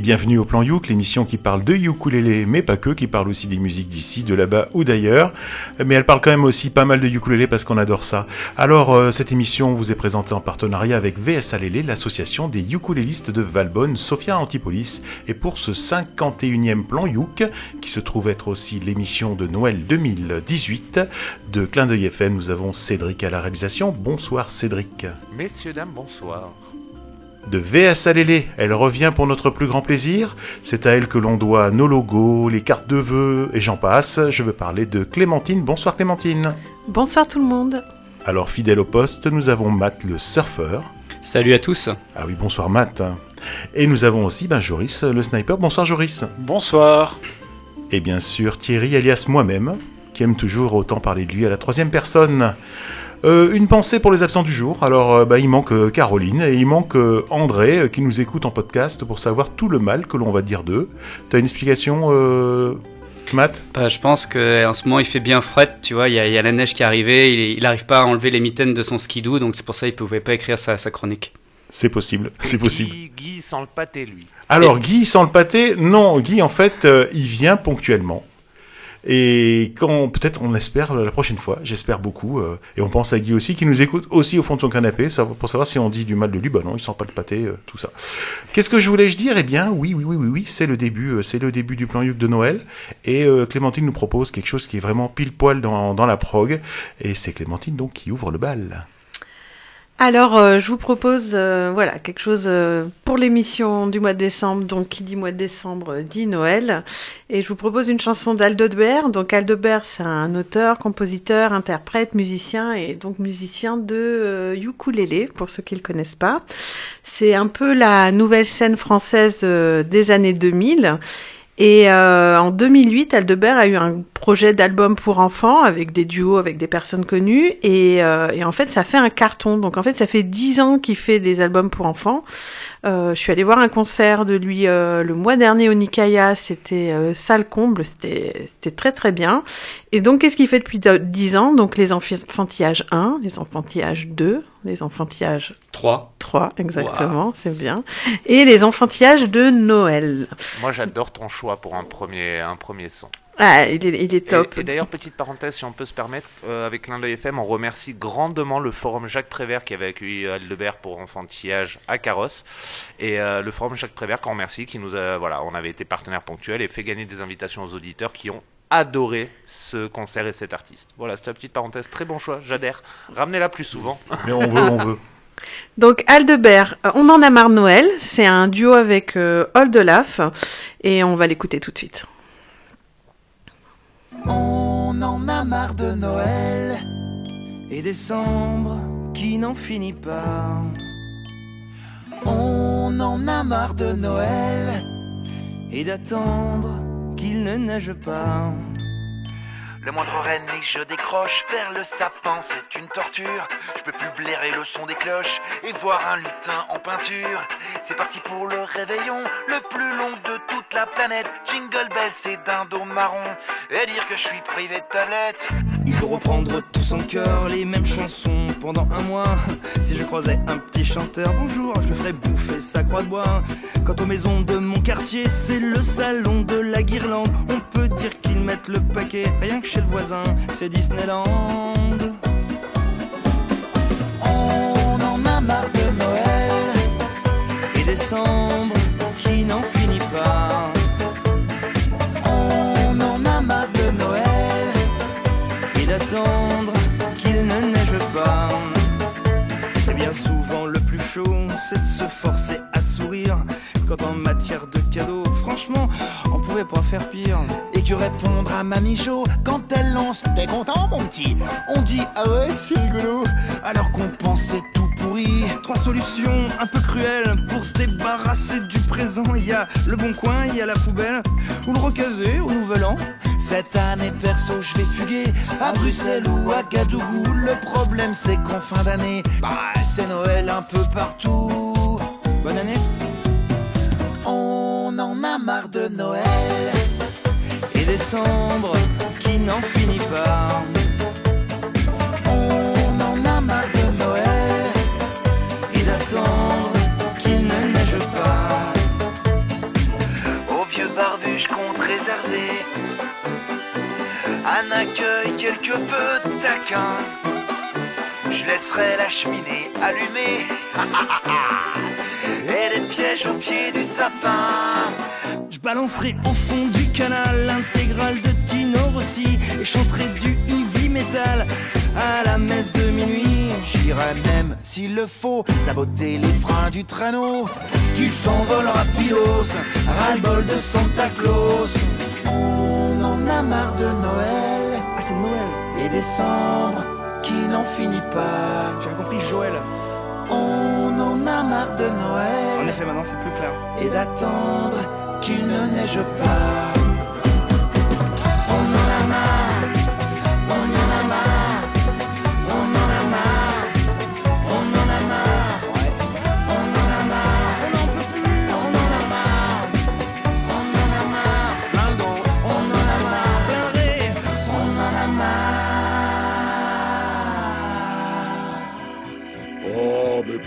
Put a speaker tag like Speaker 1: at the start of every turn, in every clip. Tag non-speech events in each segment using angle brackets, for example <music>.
Speaker 1: bienvenue au Plan Youk, l'émission qui parle de ukulélé, mais pas que, qui parle aussi des musiques d'ici, de là-bas ou d'ailleurs. Mais elle parle quand même aussi pas mal de ukulélé parce qu'on adore ça. Alors, euh, cette émission vous est présentée en partenariat avec VS Alélé, l'association des ukulélistes de Valbonne, Sophia Antipolis. Et pour ce 51e Plan Youk, qui se trouve être aussi l'émission de Noël 2018 de Clin d'œil FM, nous avons Cédric à la réalisation. Bonsoir Cédric.
Speaker 2: Messieurs, dames, bonsoir
Speaker 1: de VS Alélé. Elle revient pour notre plus grand plaisir. C'est à elle que l'on doit nos logos, les cartes de vœux et j'en passe. Je veux parler de Clémentine. Bonsoir Clémentine.
Speaker 3: Bonsoir tout le monde.
Speaker 1: Alors fidèle au poste, nous avons Matt le surfeur.
Speaker 4: Salut à tous.
Speaker 1: Ah oui, bonsoir Matt. Et nous avons aussi ben, Joris le sniper. Bonsoir Joris.
Speaker 5: Bonsoir.
Speaker 1: Et bien sûr Thierry alias moi-même, qui aime toujours autant parler de lui à la troisième personne. Euh, une pensée pour les absents du jour. Alors, euh, bah, il manque euh, Caroline et il manque André qui nous écoute en podcast pour savoir tout le mal que l'on va dire d'eux. T'as une explication, Matt?
Speaker 4: Bah, Je pense qu'en ce moment il fait bien fret, tu vois, il y, a, la neige qui est arrivée, il n'arrive pas à enlever les mitaines de son skidoo, donc c'est pour ça qu'il pouvait pas écrire sa, chronique.
Speaker 1: C'est possible, c'est possible.
Speaker 2: Guy, sans le pâté, lui.
Speaker 1: Alors, Guy sans le pâté, non, Guy en fait, il vient ponctuellement. Et quand peut-être on espère la prochaine fois, j'espère beaucoup, euh, et on pense à Guy aussi qui nous écoute aussi au fond de son canapé pour savoir si on dit du mal de lui. Bah non, il sent pas le pâté, euh, tout ça. Qu'est-ce que je voulais je dire? Eh bien, oui, oui, oui, oui, oui, c'est le début, euh, c'est le début du plan Yuc de Noël. Et Clémentine nous propose quelque chose qui est vraiment pile poil dans, dans la prog, et c'est Clémentine donc qui ouvre le bal.
Speaker 3: Alors, euh, je vous propose, euh, voilà, quelque chose euh, pour l'émission du mois de décembre. Donc, qui dit mois de décembre dit Noël. Et je vous propose une chanson d'Aldebert. Donc, Aldebert, c'est un auteur, compositeur, interprète, musicien et donc musicien de ukulélé, pour ceux qui le connaissent pas. C'est un peu la nouvelle scène française des années 2000. Et euh, en 2008, Aldebert a eu un projet d'album pour enfants avec des duos avec des personnes connues et, euh, et, en fait ça fait un carton. Donc en fait ça fait dix ans qu'il fait des albums pour enfants. Euh, je suis allée voir un concert de lui euh, le mois dernier au Nikaya, c'était euh, salle comble, c'était c'était très très bien. Et donc qu'est-ce qu'il fait depuis 10 ans? Donc les enfantillages 1, les enfantillages 2, les enfantillages
Speaker 4: 3.
Speaker 3: 3 exactement, c'est bien. Et les enfantillages de Noël.
Speaker 2: Moi j'adore ton choix pour un premier un premier son.
Speaker 3: Ah, il est, il est top.
Speaker 2: Et, d'ailleurs, petite parenthèse, si on peut se permettre, euh, avec l'un de FM, on remercie grandement le forum Jacques Prévert qui avait accueilli Aldebert pour enfantillage à Carrosse. Et euh, le forum Jacques Prévert qu'on remercie, qui nous a, voilà, on avait été partenaire ponctuel et fait gagner des invitations aux auditeurs qui ont adoré ce concert et cet artiste. Voilà, c'était une petite parenthèse, très bon choix, j'adhère. Ramenez-la plus souvent. <laughs>
Speaker 1: Mais on veut, on veut.
Speaker 3: Donc Aldebert, euh, on en a marre Noël, c'est un duo avec euh, Oldelaf et on va l'écouter tout de suite.
Speaker 6: On en a marre de Noël et décembre qui n'en finit pas. On en a marre de Noël et d'attendre qu'il ne neige pas. Le moindre renne et je décroche vers le sapin, c'est une torture. Je peux plus blairer le son des cloches et voir un lutin en peinture. C'est parti pour le réveillon, le plus long de toute la planète. Jingle bell, c'est dos marron. Et dire que je suis privé de tablette. Il faut reprendre tout son cœur, les mêmes chansons pendant un mois. Si je croisais un petit chanteur, bonjour, je le ferais bouffer sa croix de bois. Quant aux maisons de mon quartier, c'est le salon de la guirlande. On peut dire qu'ils mettent le paquet, rien que chez voisin, c'est Disneyland. On en a marre de Noël et décembre qui n'en finit pas. On en a marre de Noël et d'attendre qu'il ne neige pas. Et bien souvent le plus chaud, c'est de se forcer à sourire quand en matière de cadeaux, franchement, on pouvait pas faire pire. Et que répondre à Mamie Jo quand elle lance T'es content, mon petit On dit Ah ouais, c'est rigolo. Alors qu'on pensait tout pourri. Trois solutions un peu cruelles pour se débarrasser du présent. Il y a le bon coin, il y a la poubelle, ou le recaser au nouvel an. Cette année, perso, je vais fuguer à Bruxelles ou à Gadougou. Le problème, c'est qu'en fin d'année, bah, c'est Noël un peu partout. Bonne année en a marre de Noël et décembre qui n'en finit pas. On en a marre de Noël et d'attendre qu'il ne neige pas.
Speaker 7: Au vieux barbu, je compte réserver un accueil quelque peu taquin. Je laisserai la cheminée allumée. <laughs> et les pièges au pied du sapin.
Speaker 6: Je balancerai au fond du canal l'intégrale de Tino Rossi et chanterai du heavy metal à la messe de minuit.
Speaker 7: J'irai même, s'il le faut, saboter les freins du traîneau. Qu'il s'envole rapidos, ras-le-bol de Santa Claus. On en a marre de Noël
Speaker 6: Ah, c'est Noël.
Speaker 7: et décembre qui n'en finit pas.
Speaker 6: J'avais compris Joël.
Speaker 7: On marre de
Speaker 6: En effet, maintenant c'est plus clair.
Speaker 7: et d'attendre qu'il ne neige pas.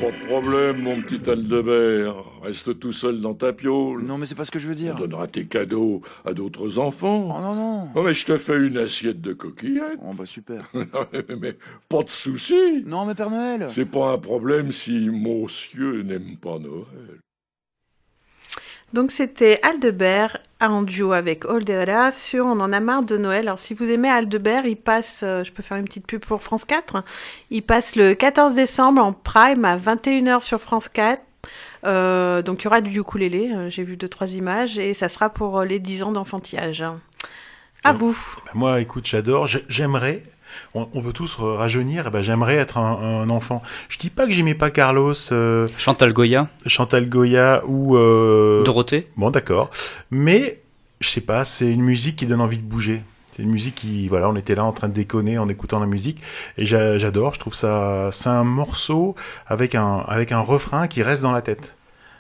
Speaker 8: Pas de problème, mon petit Aldebert. Reste tout seul dans ta piole.
Speaker 7: Non mais c'est pas ce que je veux
Speaker 8: On
Speaker 7: dire.
Speaker 8: donnera tes cadeaux à d'autres
Speaker 7: Oh
Speaker 8: enfants.
Speaker 7: non non.
Speaker 8: Oh, mais je te fais une assiette de coquillettes.
Speaker 7: Oh bah super. <laughs>
Speaker 8: mais pas de souci.
Speaker 7: Non mais Père Noël.
Speaker 8: C'est pas un problème si monsieur n'aime pas Noël.
Speaker 3: Donc c'était Aldebert en duo avec Oldera sur On en a marre de Noël. Alors si vous aimez Aldebert, il passe, euh, je peux faire une petite pub pour France 4, il passe le 14 décembre en prime à 21h sur France 4. Euh, donc il y aura du ukulélé, euh, j'ai vu deux trois images et ça sera pour euh, les 10 ans d'enfantillage. À vous.
Speaker 1: Ben, Moi, écoute, j'adore. J'ai- J'aimerais. On, on veut tous rajeunir. eh ben, j'aimerais être un, un enfant. Je dis pas que j'aimais pas Carlos, euh,
Speaker 4: Chantal Goya,
Speaker 1: Chantal Goya ou. euh,
Speaker 4: Dorothée.
Speaker 1: Bon, d'accord. Mais je sais pas. C'est une musique qui donne envie de bouger. C'est une musique qui, voilà, on était là en train de déconner en écoutant la musique et j'a- j'adore. Je trouve ça, c'est un morceau avec un avec un refrain qui reste dans la tête.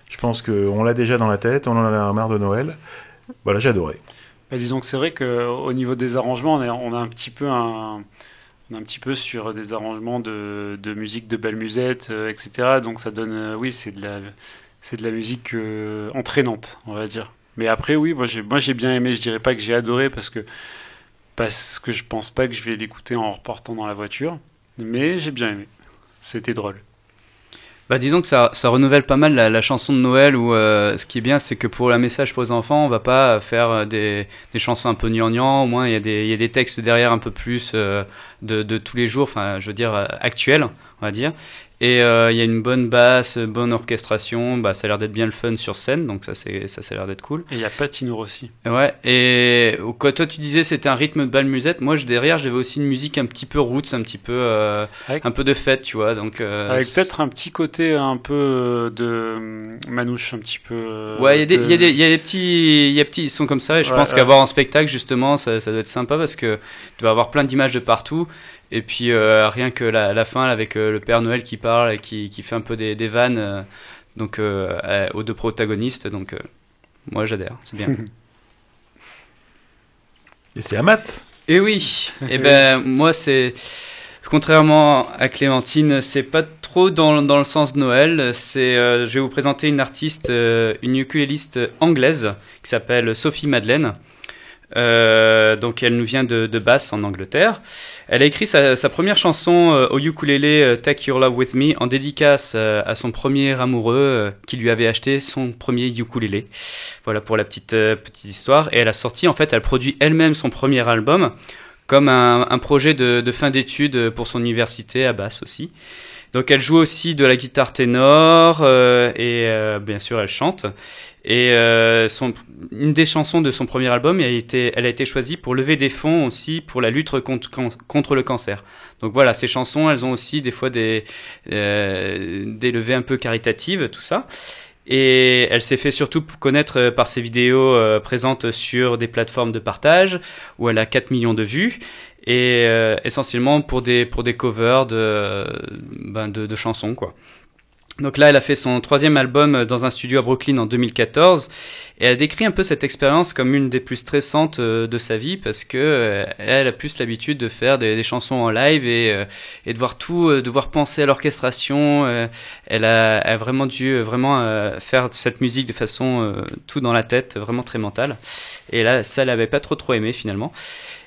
Speaker 1: Je pense que on l'a déjà dans la tête. On en a marre de Noël. Voilà, j'ai adoré.
Speaker 5: Disons que c'est vrai qu'au niveau des arrangements, on, est- on a un petit peu un, un petit peu sur des arrangements de, de musique de belle musette, euh, etc. Donc ça donne, euh, oui, c'est de la, c'est de la musique euh, entraînante, on va dire. Mais après, oui, moi j'ai, moi j'ai bien aimé. Je dirais pas que j'ai adoré parce que parce que je pense pas que je vais l'écouter en repartant dans la voiture. Mais j'ai bien aimé. C'était drôle.
Speaker 4: Bah disons que ça, renouvelle pas mal la, chanson de Noël où euh, ce qui est bien c'est que pour la message pour les enfants on va pas faire euh, des, chansons un peu gnangnan, au moins il y, a des, textes derrière un peu plus euh, de, de tous les jours, enfin je veux dire actuels on va dire. Et euh, il y a une bonne basse, bonne orchestration, bah, ça a l'air d'être bien le fun sur scène donc ça, c'est, ça, ça a l'air d'être cool.
Speaker 5: Et il y a Patino aussi.
Speaker 4: Ouais, et quoi, toi tu disais c'était un rythme de bal musette, moi je, derrière j'avais aussi une musique un petit peu roots, un petit peu, euh,
Speaker 5: Avec-
Speaker 4: un peu de fête tu vois, donc... euh,
Speaker 5: Avec peut-être un petit côté un peu de manouche, un petit peu.
Speaker 4: Ouais, il y, a des-
Speaker 5: de-
Speaker 4: il y, a des- il y a des petits, y a petits sons comme ça, et je
Speaker 5: Ouais,
Speaker 4: pense qu'avoir en spectacle, justement, ça, ça doit être sympa parce que tu vas avoir plein d'images de partout, et puis euh, rien que la, la fin avec euh, le Père Noël qui parle et qui, qui fait un peu des, des vannes, euh, donc aux deux protagonistes, donc moi j'adhère, c'est bien. <laughs>
Speaker 1: Et c'est Amat.
Speaker 4: Et oui, et ben <laughs> moi c'est contrairement à Clémentine, c'est pas trop dans, dans le sens de Noël. C'est, je vais vous présenter une artiste, une ukuléliste anglaise qui s'appelle Sophie Madeleine. Euh, donc elle nous vient de, de Bath en Angleterre. Elle a écrit sa, sa première chanson euh, au ukulélé euh, Take Your Love With Me en dédicace euh, à son premier amoureux euh, qui lui avait acheté son premier ukulélé. Voilà pour la petite petite histoire. Et elle a sorti en fait, elle produit elle-même son premier album comme un, un projet de, de fin d'études pour son université à Bath aussi. Donc elle joue aussi de la guitare ténor euh, et euh, bien sûr elle chante. Et euh, son, une des chansons de son premier album, elle a, été, elle a été choisie pour lever des fonds aussi pour la lutte contre, contre le cancer. Donc voilà, ces chansons, elles ont aussi des fois des, euh, des levées un peu caritatives, tout ça. Et elle s'est fait surtout connaître par ses vidéos euh, présentes sur des plateformes de partage où elle a 4 millions de vues et euh, essentiellement pour des pour des covers de ben de, de chansons quoi. Donc là, elle a fait son troisième album dans un studio à Brooklyn en 2014 et elle décrit un peu cette expérience comme une des plus stressantes euh, de sa vie parce que euh, elle a plus l'habitude de faire des, chansons en live et, euh, et de voir tout, euh, devoir penser à l'orchestration. euh, elle, a, a vraiment dû euh, vraiment euh, faire cette musique de façon euh, tout dans la tête, vraiment très mentale. Et là, ça, elle avait pas trop trop aimé finalement.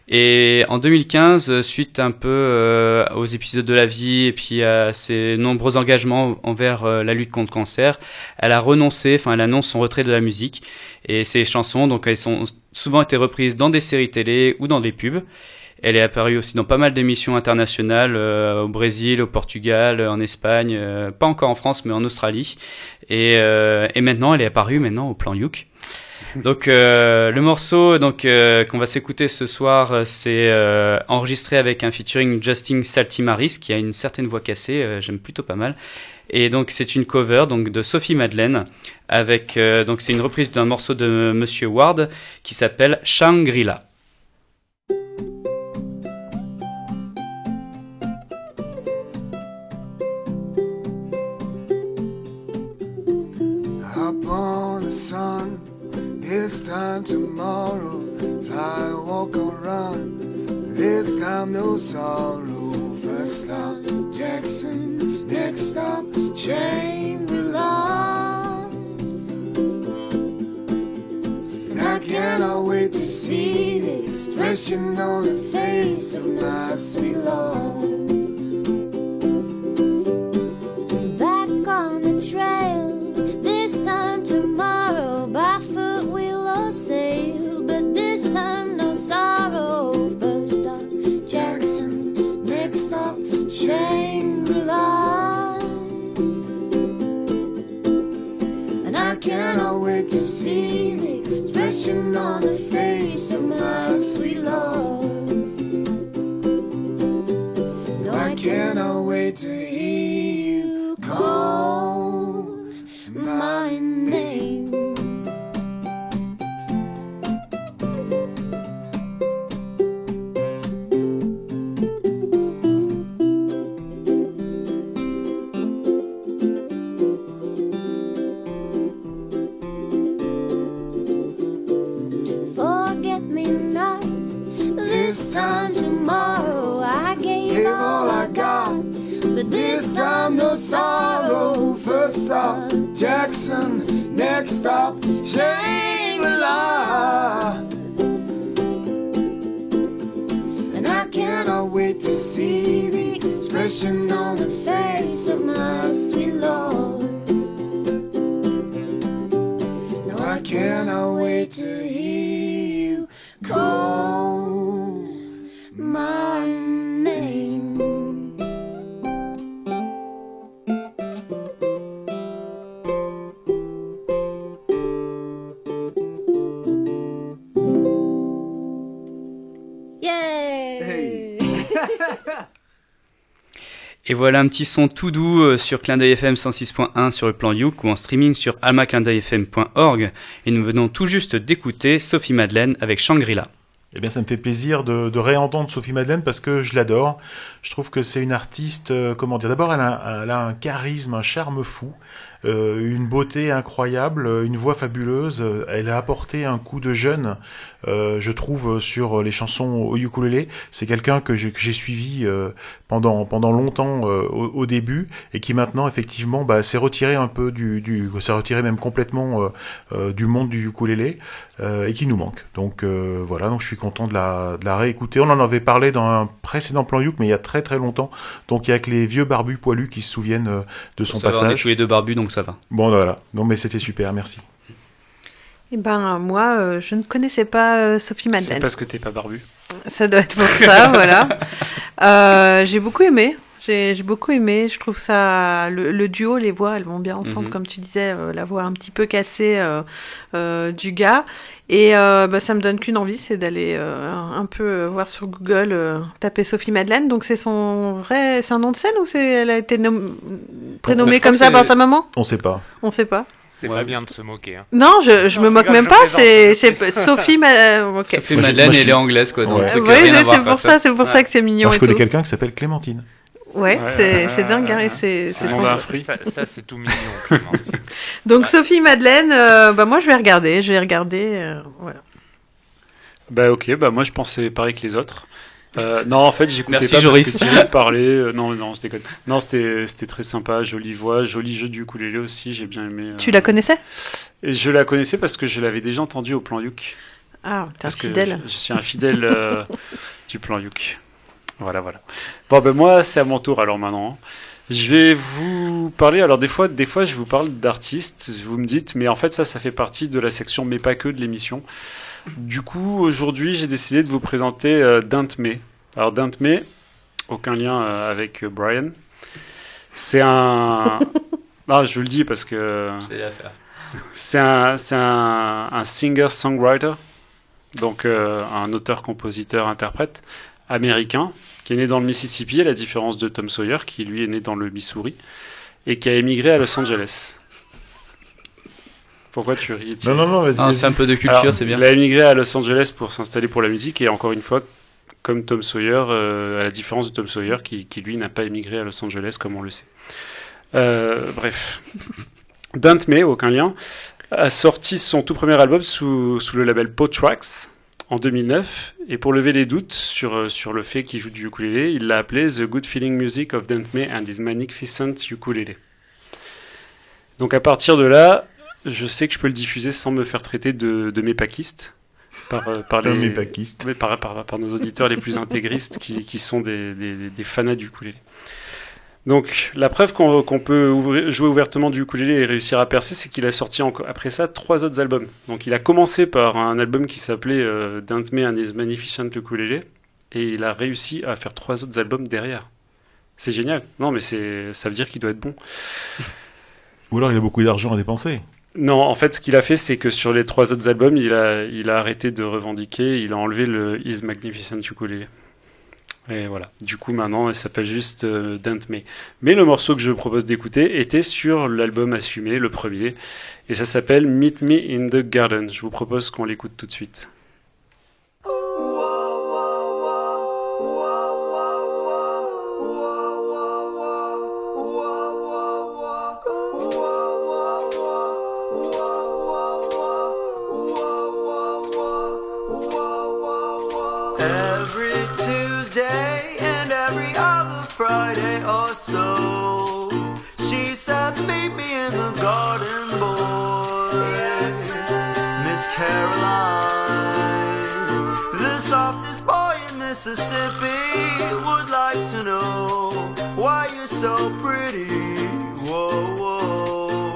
Speaker 4: Et en 2015, euh, suite un peu euh, aux épisodes de la vie et puis à ses nombreux engagements envers euh, la lutte contre le cancer, elle a renoncé, enfin elle annonce son retrait de la musique. Et ses chansons, donc elles sont souvent été reprises dans des séries télé ou dans des pubs. Elle est apparue aussi dans pas mal d'émissions internationales euh, au Brésil, au Portugal, en Espagne, pas encore en France mais en Australie. Et, et maintenant, elle est apparue maintenant au plan Youk. Donc euh, le morceau donc euh, qu'on va s'écouter ce soir, euh, c'est enregistré avec un featuring Justin Saltimaris qui a une certaine voix cassée, j'aime plutôt pas mal. Et donc c'est une cover donc de Sophie Madeleine avec donc c'est une reprise d'un morceau de Monsieur Ward qui s'appelle Shangri-La.
Speaker 9: It's time tomorrow. Fly, walk or run. This time no sorrow. First stop, Jackson. Next stop, Shangri-La. And I cannot wait to see the expression on the face of my sweet Lord.
Speaker 4: Voilà un petit son tout doux euh, sur Clin FM 106.1 sur le plan Youk ou en streaming sur almaclindeuilfm.org. Et nous venons tout juste d'écouter Sophie Madeleine avec Shangri-La.
Speaker 1: Eh bien, ça me fait plaisir de, réentendre Sophie Madeleine parce que je l'adore. Je trouve que c'est une artiste, euh, comment dire, d'abord elle a un charisme, un charme fou, euh, une beauté incroyable, une voix fabuleuse. Elle a apporté un coup de jeune, euh, je trouve, sur les chansons au ukulélé. C'est quelqu'un que j'ai suivi euh, pendant pendant longtemps euh, au, au début et qui maintenant effectivement bah, s'est retiré un peu du, du s'est retiré même complètement euh, euh, du monde du ukulélé euh, et qui nous manque. Donc euh, voilà, donc je suis content de la, de la réécouter. On en avait parlé dans un précédent plan Youk, mais il y a très très longtemps. Donc il y a que les vieux barbus poilus qui se souviennent euh, de son
Speaker 4: Ça va, on est
Speaker 1: passage.
Speaker 4: tous les deux barbus donc ça va.
Speaker 1: Bon voilà, non mais c'était super, merci.
Speaker 3: Eh ben, moi, euh, je ne connaissais pas euh, Sophie
Speaker 5: C'est
Speaker 3: Madeleine.
Speaker 5: parce que t'es pas barbu.
Speaker 3: Ça doit être pour ça, <laughs> voilà. Euh, j'ai beaucoup aimé. J'ai beaucoup aimé. Je trouve ça le, le duo, les voix, elles vont bien ensemble,
Speaker 4: Mhm.
Speaker 3: comme tu disais, euh, la voix un petit peu cassée euh, euh, du gars. Et euh, bah, ça me donne qu'une envie, c'est d'aller euh, un, peu voir sur Google, euh, taper Sophie Madeleine. Donc c'est son vrai, c'est un nom de scène ou c'est elle a été nom- prénommée comme ça par
Speaker 4: c'est-
Speaker 3: sa maman?
Speaker 1: On sait pas.
Speaker 3: On sait pas.
Speaker 2: C'est
Speaker 4: Ouais.
Speaker 2: pas bien de se moquer. hein.
Speaker 3: Non, je, je
Speaker 2: Non,
Speaker 3: me moque même pas. C'est Sophie. Ma... euh.
Speaker 4: Sophie Madeleine, elle est anglaise quoi. Donc
Speaker 1: Ouais.
Speaker 4: truc,
Speaker 3: c'est pour ça, c'est pour
Speaker 4: Ouais.
Speaker 3: ça que c'est mignon
Speaker 1: Moi, je
Speaker 3: et
Speaker 1: connais quelqu'un qui s'appelle Clémentine.
Speaker 3: Ouais,
Speaker 5: Ouais,
Speaker 3: c'est dingue, Gary,
Speaker 5: ouais.
Speaker 3: c'est son-
Speaker 5: fruit.
Speaker 2: Ça, ça, c'est tout mignon. Clémentine. <laughs>
Speaker 3: Donc Sophie Madeleine, euh, bah moi je vais regarder, je vais regarder, euh, voilà.
Speaker 5: Bah ok, bah moi je pensais pareil que les autres. Euh, non, en fait, j'écoutais
Speaker 4: Merci,
Speaker 5: pas
Speaker 4: Joris.
Speaker 5: parce que Thierry parlait. euh, non, non, je déconne. Non, c'était c'était très sympa, jolie voix, joli jeu du ukulélé aussi, j'ai bien aimé. euh,
Speaker 3: Tu la connaissais?
Speaker 5: Et je la connaissais parce que je l'avais déjà entendue au plan Youk.
Speaker 3: Ah, t'es un fidèle.
Speaker 5: je, je suis un fidèle euh, <laughs> du plan Youk. Voilà, voilà. Bon, ben moi, c'est à mon tour alors maintenant. Je vais vous parler. Alors, des fois, des fois je vous parle d'artistes. Vous me dites, mais en fait, ça, ça fait partie de la section mais pas que de l'émission. Du coup, aujourd'hui, j'ai décidé de vous présenter euh, Dint May. Alors, Dint May, aucun lien euh, avec euh, Brian. C'est un. <laughs> Ah, je vous le dis parce que. <laughs> C'est un, c'est un, un singer-songwriter, donc euh, un auteur-compositeur-interprète américain qui est né dans le Mississippi, à la différence de Tom Sawyer, qui lui est né dans le Missouri, et qui a émigré à Los Angeles. Pourquoi tu ris
Speaker 1: Non, non, non, vas-y.
Speaker 4: Ah,
Speaker 1: vas-y.
Speaker 4: c'est un peu de culture, c'est bien.
Speaker 5: Il a émigré à Los Angeles pour s'installer pour la musique, et encore une fois, comme Tom Sawyer, euh, à la différence de Tom Sawyer, qui, qui, lui n'a pas émigré à Los Angeles, comme on le sait. Euh, bref. <laughs> Dint May, aucun lien, a sorti son tout premier album sous, sous le label Po Tracks en 2009, et pour lever les doutes sur, euh, sur le fait qu'il joue du ukulélé, il l'a appelé The Good Feeling Music of Dint May and His Magnificent Ukulele. Donc à partir de là, je sais que je peux le diffuser sans me faire traiter de, de mépakiste par, euh, par,
Speaker 1: Un
Speaker 5: les, oui, par, par, par nos auditeurs les plus intégristes qui, qui sont des, des, des fanas du ukulélé. Donc la preuve qu'on peut ouvrir- jouer ouvertement du ukulélé et réussir à percer, c'est qu'il a sorti après ça trois autres albums. Donc il a commencé par un album qui s'appelait euh, Dint May and His Magnificent Ukulele et il a réussi à faire trois autres albums derrière. C'est génial. Non mais ça veut dire qu'il doit être bon.
Speaker 1: Ou alors il a beaucoup d'argent à dépenser.
Speaker 5: Non, en fait, ce qu'il a fait, c'est que sur les trois autres albums, il a, il a arrêté de revendiquer, il a enlevé le His Magnificent Ukulele. Et voilà. Du coup, maintenant, il s'appelle juste euh, Dent May. Mais le morceau que je propose d'écouter était sur l'album assumé, le premier, et ça s'appelle Meet Me in the Garden. Je vous propose qu'on l'écoute tout de suite.
Speaker 10: Mississippi, would like to know why you're so pretty. Whoa, whoa.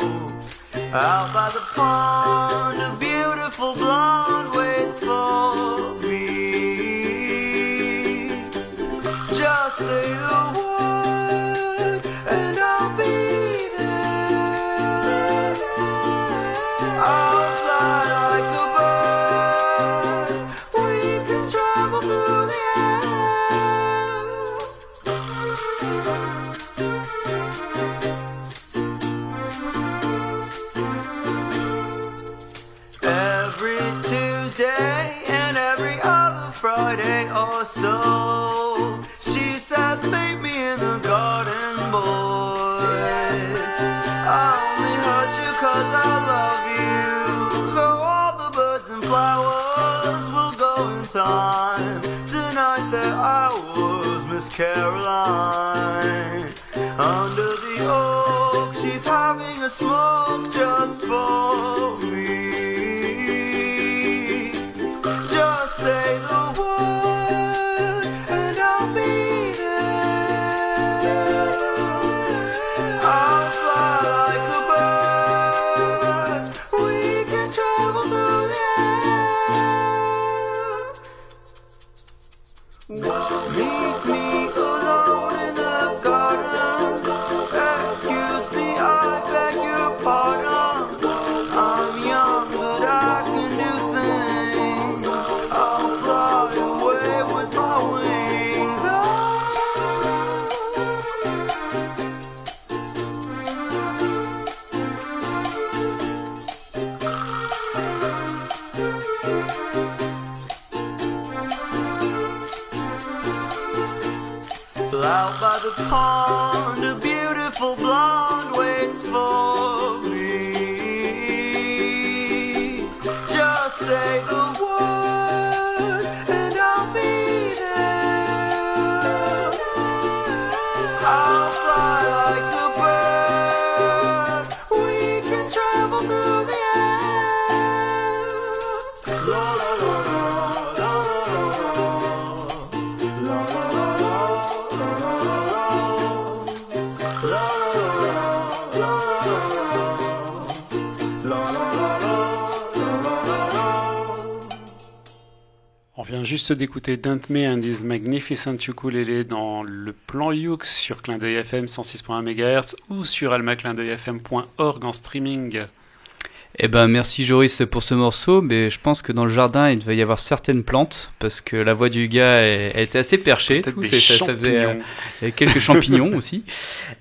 Speaker 10: Out by the pond, a beautiful blonde waits for me. Just say the word, Caroline. Under the oak, she's having a smoke just for me. Just say the word, and I'll be there. I'll fly like a bird. We can travel through the air. Meet me
Speaker 5: 好 juste d'écouter Dante May and his Magnificent Ukulele dans le plan Youx sur Clin FM 106.1 MHz ou sur almaclindeuilfm.org en streaming.
Speaker 4: Eh ben merci Joris pour ce morceau, mais je pense que dans le jardin il devait y avoir certaines plantes parce que la voix du gars elle, elle était assez perchée. Tout, ça, ça faisait, euh, quelques champignons aussi.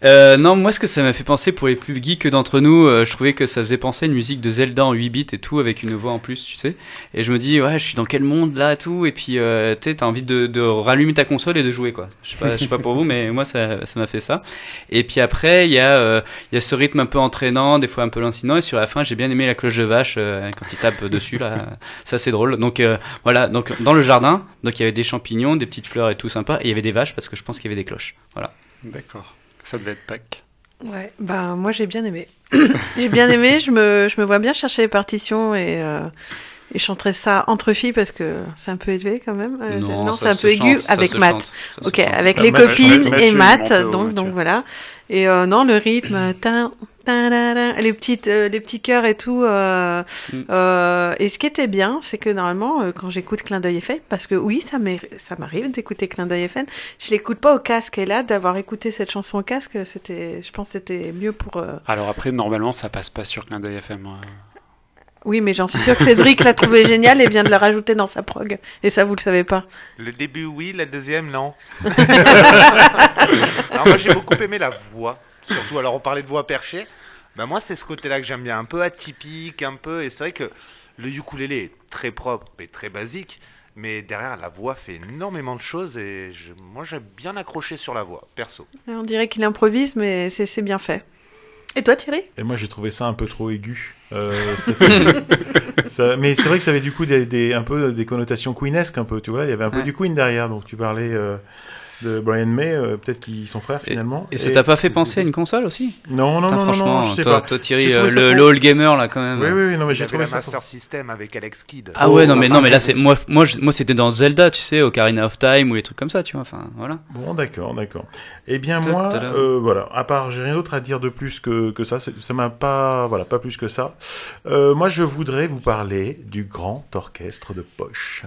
Speaker 4: Euh, non, moi ce que ça m'a fait penser pour les plus geeks d'entre nous, euh, je trouvais que ça faisait penser à une musique de Zelda en 8 bits et tout avec une voix en plus, tu sais. Et je me dis ouais, je suis dans quel monde là tout et puis euh, tu t'as envie de, de rallumer ta console et de jouer quoi. Je sais pas, je sais pas pour vous mais moi ça ça m'a fait ça. Et puis après il y a euh, il y a ce rythme un peu entraînant, des fois un peu lancinant et sur la fin j'ai bien aimé la cloche de vache euh, quand il tape dessus là, <laughs> ça c'est drôle. Donc euh, voilà, donc dans le jardin, donc il y avait des champignons, des petites fleurs et tout sympa et il y avait des vaches parce que je pense qu'il y avait des cloches. Voilà.
Speaker 5: D'accord. Ça devait être Pâques.
Speaker 3: Ouais, bah moi j'ai bien aimé. <coughs> j'ai bien aimé, je me, je me vois bien chercher les partitions et, euh, et chanter ça entre filles parce que c'est un peu élevé quand même. Euh,
Speaker 4: Non,
Speaker 3: c'est un peu aigu
Speaker 4: chante,
Speaker 3: avec
Speaker 4: se
Speaker 3: Ok, avec
Speaker 1: Ah,
Speaker 3: les copines et Matt, donc, donc voilà. Et euh, non, le rythme, <coughs> tin, les petites, euh, les petits cœurs et tout. Euh,
Speaker 4: Mm.
Speaker 3: euh, et ce qui était bien, c'est que normalement, euh, quand j'écoute Clin d'œil FM, parce que oui, ça m'arrive d'écouter Clin d'œil FM, je l'écoute pas au casque. Et là, d'avoir écouté cette chanson au casque, c'était, je pense, que c'était mieux pour. euh,
Speaker 5: Alors après, normalement, ça passe pas sur Clin d'œil FM. euh.
Speaker 3: Oui, mais j'en suis sûre que Cédric l'a trouvé génial et vient de le rajouter dans sa prog. Et ça, vous le savez pas.
Speaker 2: Le début, oui, la deuxième, non. alors <laughs> moi, j'ai beaucoup aimé la voix. Surtout, alors on parlait de voix perchée. Ben moi, c'est ce côté-là que j'aime bien. Un peu atypique, un peu. Et c'est vrai que le ukulélé est très propre et très basique. Mais derrière, la voix fait énormément de choses. Et je- moi, j'ai bien accroché sur la voix, perso.
Speaker 3: On dirait qu'il improvise, mais c'est c'est bien fait. Et toi, Thierry?
Speaker 1: Et moi, j'ai trouvé ça un peu trop aigu. Euh, ça fait- <laughs> ça- mais c'est vrai que ça avait du coup des, des- un peu des connotations queenesques, un peu, tu vois. Il y avait un peu
Speaker 4: Ouais.
Speaker 1: du Queen derrière. Donc, tu parlais euh, de Brian May, euh, peut-être qu'ils sont frères finalement.
Speaker 4: Et ça t'a pas fait penser à une console aussi
Speaker 1: Non, non,
Speaker 4: Putain,
Speaker 1: non, non,
Speaker 4: franchement,
Speaker 1: non, je sais
Speaker 4: toi,
Speaker 1: pas.
Speaker 4: toi, Thierry, euh, le, old gamer là quand même.
Speaker 1: Oui, oui, oui, non, mais j'ai trouvé
Speaker 2: la
Speaker 1: ça.
Speaker 2: Master System avec Alex Kidd.
Speaker 4: Ah ouais, non, mais, non, mais là, c'est, moi, moi, je- moi, c'était dans Zelda, tu sais, Ocarina of Time ou les trucs comme ça, tu vois, enfin, voilà.
Speaker 1: Bon, d'accord, d'accord. Eh bien, moi, euh, voilà, à part, j'ai rien d'autre à dire de plus que, que ça. Ça m'a pas, voilà, pas plus que ça. Euh, moi, je voudrais vous parler du grand orchestre de poche.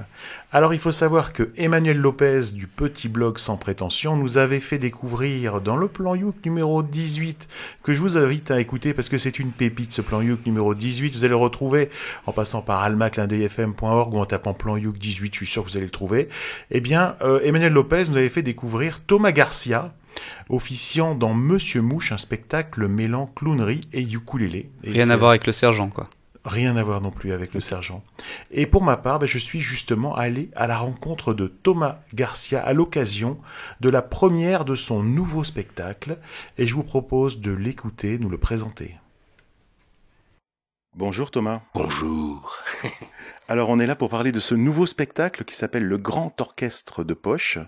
Speaker 1: Alors, il faut savoir que Emmanuel Lopez du petit blog Sans Prétention nous avait fait découvrir dans le plan Youk numéro 18, que je vous invite à écouter parce que c'est une pépite ce plan Youk numéro 18. Vous allez le retrouver en passant par almaclindeuilfm.org ou en tapant plan Youk 18, je suis sûr que vous allez le trouver. Eh bien, euh, Emmanuel Lopez nous avait fait découvrir Thomas Garcia, officiant dans Monsieur Mouche, un spectacle mêlant clownerie et ukulélé. Et
Speaker 4: Rien à voir avec le sergent, quoi.
Speaker 1: Rien à voir non plus avec le sergent. Et pour ma part, ben, je suis justement allé à la rencontre de Thomas Garcia à l'occasion de la première de son nouveau spectacle, et je vous propose de l'écouter, nous le présenter. Bonjour Thomas.
Speaker 11: Bonjour. <laughs>
Speaker 1: Alors on est là pour parler de ce nouveau spectacle qui s'appelle le Grand Orchestre de Poche.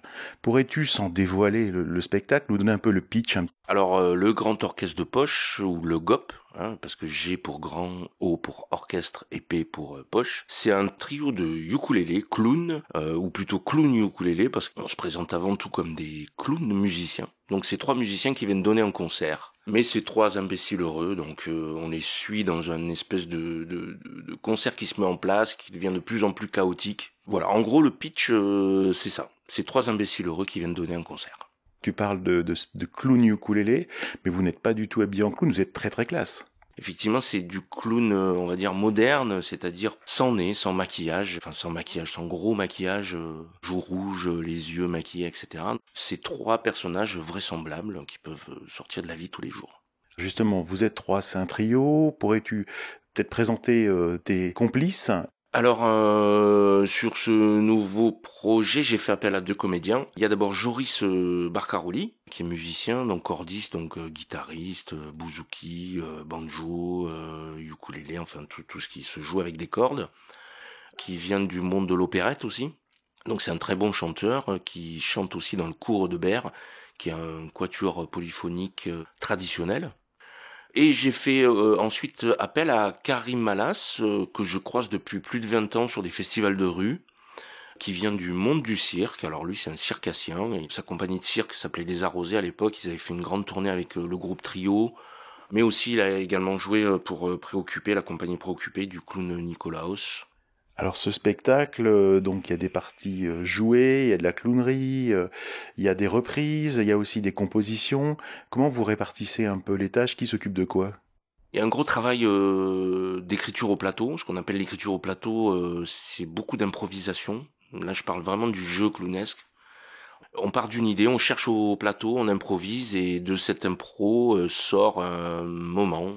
Speaker 1: Pourrais-tu, sans dévoiler le, le spectacle, nous donner un peu le pitch
Speaker 11: Alors, euh, le grand orchestre de poche, ou le GOP, hein, parce que G pour grand, O pour orchestre et P pour euh, poche, c'est un trio de ukulélé, clowns, euh, ou plutôt clown ukulélé, parce qu'on se présente avant tout comme des clowns musiciens. Donc c'est trois musiciens qui viennent donner un concert. Mais c'est trois imbéciles heureux, donc euh, on les suit dans une espèce de, concert qui se met en place, qui devient de plus en plus chaotique. Voilà, en gros le pitch, euh, c'est ça. C'est trois imbéciles heureux qui viennent donner un concert.
Speaker 1: Tu parles de, de, de clown ukulélé, mais vous n'êtes pas du tout habillé en clown, vous êtes très très classe.
Speaker 11: Effectivement, c'est du clown, euh, on va dire moderne, c'est-à-dire sans nez, sans maquillage, enfin sans maquillage, sans gros maquillage, euh, joues rouges, euh, les yeux maquillés, etc. C'est trois personnages vraisemblables qui peuvent sortir de la vie tous les jours.
Speaker 1: Justement, vous êtes trois, c'est un trio. Pourrais-tu peut-être présenter tes complices?
Speaker 11: Alors, euh, sur ce nouveau projet, j'ai fait appel à deux comédiens. Il y a d'abord Joris euh, Barcaroli, qui est musicien, donc cordiste, donc euh, guitariste, euh, bouzouki, banjo, ukulélé, enfin tout, ce qui se joue avec des cordes, qui vient du monde de l'opérette aussi. Donc c'est un très bon chanteur qui chante aussi dans le cours de Berre, qui est un quatuor polyphonique traditionnel. Et j'ai fait euh, ensuite appel à Karim Malas, euh, que je croise depuis plus de 20 ans sur des festivals de rue, qui vient du monde du cirque. Alors lui, c'est un circassien, sa compagnie de cirque s'appelait Les Arrosés à l'époque. Ils avaient fait une grande tournée avec euh, le groupe Trio, mais aussi il a également joué pour Préoccupé, la compagnie Préoccupée du clown Nicolaos.
Speaker 1: Alors ce spectacle, euh, donc il y a des parties euh, jouées, il y a de la clownerie, euh, il y a des reprises, il y a aussi des compositions. Comment vous répartissez un peu les tâches? Qui s'occupe de quoi?
Speaker 11: Il y a un gros travail d'écriture au plateau. Ce qu'on appelle l'écriture au plateau, c'est beaucoup d'improvisation. Là, je parle vraiment du jeu clownesque. On part d'une idée, on cherche au plateau, on improvise et de cette impro sort un moment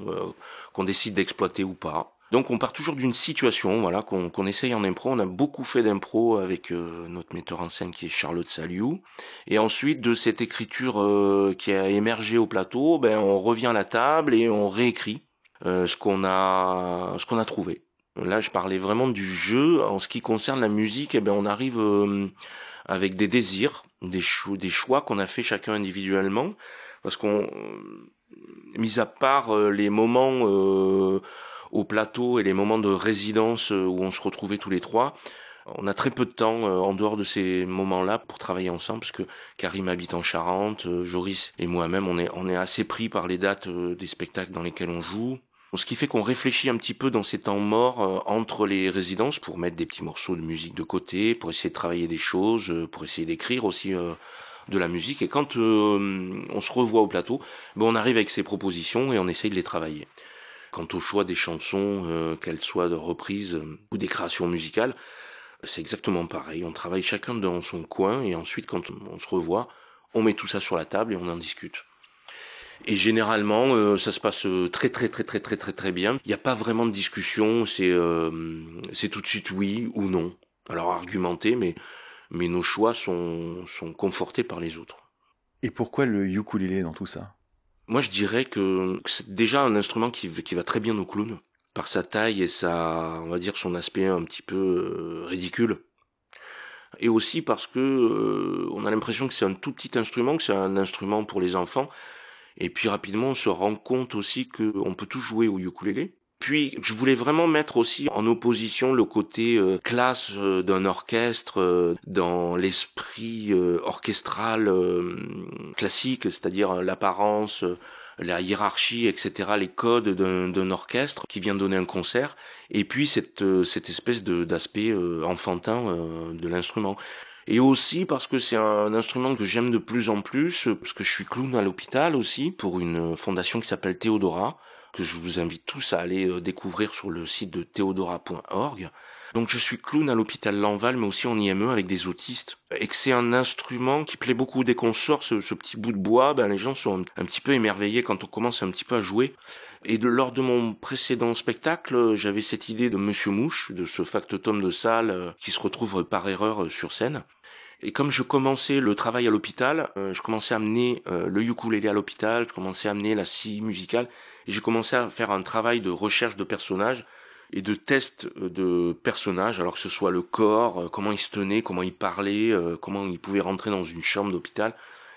Speaker 11: qu'on décide d'exploiter ou pas. Donc on part toujours d'une situation, voilà, qu'on qu'on essaye en impro. On a beaucoup fait d'impro avec euh, notre metteur en scène qui est Charlotte Saliou. Et ensuite de cette écriture euh, qui a émergé au plateau, ben on revient à la table et on réécrit euh, ce qu'on a, ce qu'on a trouvé. Là, je parlais vraiment du jeu. En ce qui concerne la musique, eh ben on arrive euh, avec des désirs, des choix, des choix qu'on a fait chacun individuellement, parce qu'on, mis à part euh, les moments euh, au plateau et les moments de résidence euh, où on se retrouvait tous les trois, on a très peu de temps euh, en dehors de ces moments-là pour travailler ensemble, parce que Karim habite en Charente, euh, Joris et moi-même, on est, on est assez pris par les dates des spectacles dans lesquels on joue. Ce qui fait qu'on réfléchit un petit peu dans ces temps morts entre les résidences pour mettre des petits morceaux de musique de côté, pour essayer de travailler des choses, pour essayer d'écrire aussi de la musique. Et quand on se revoit au plateau, ben on arrive avec ces propositions et on essaye de les travailler. Quant au choix des chansons, euh, qu'elles soient de reprises euh, ou des créations musicales, c'est exactement pareil. On travaille chacun dans son coin et ensuite, quand on se revoit, on met tout ça sur la table et on en discute. Et généralement, euh, ça se passe très très très très très très très bien. Il n'y a pas vraiment de discussion. C'est tout de suite oui ou non. Alors argumenté, mais mais nos choix sont sont confortés par les autres.
Speaker 1: Et pourquoi le ukulélé dans tout ça?
Speaker 11: Moi, je dirais que c'est déjà un instrument qui, va très bien aux clowns par sa taille et sa, on va dire, son aspect un petit peu euh, ridicule. Et aussi parce que euh, on a l'impression que c'est un tout petit instrument, que c'est un instrument pour les enfants. Et puis rapidement, on se rend compte aussi qu'on peut tout jouer au ukulélé. Puis je voulais vraiment mettre aussi en opposition le côté euh, classe euh, d'un orchestre euh, dans l'esprit euh, orchestral euh, classique, c'est-à-dire euh, l'apparence, la hiérarchie, etc., les codes d'un orchestre qui vient donner un concert, et puis cette, cette espèce d'aspect enfantin de l'instrument. Et aussi parce que c'est un instrument que j'aime de plus en plus, parce que je suis clown à l'hôpital aussi, pour une fondation qui s'appelle Théodora, que je vous invite tous à aller euh, découvrir sur le site de théodora.org. Donc je suis clown à l'hôpital Lanval, mais aussi en IME avec des autistes. Et que c'est un instrument qui plaît beaucoup. Dès qu'on sort ce, petit bout de bois, ben, les gens sont un, petit peu émerveillés quand on commence un petit peu à jouer. Et de, lors de mon précédent spectacle, euh, j'avais cette idée de Monsieur Mouche, de ce factotum de salle euh, qui se retrouve par erreur sur scène. Et comme je commençais le travail à l'hôpital, je commençais à amener le ukulélé à l'hôpital, je commençais à amener la scie musicale, et j'ai commencé à faire un travail de recherche de personnages et de test euh, de personnages, alors que ce soit le corps, euh, comment il se tenait, comment il parlait, euh, comment il pouvait rentrer dans une chambre d'hôpital.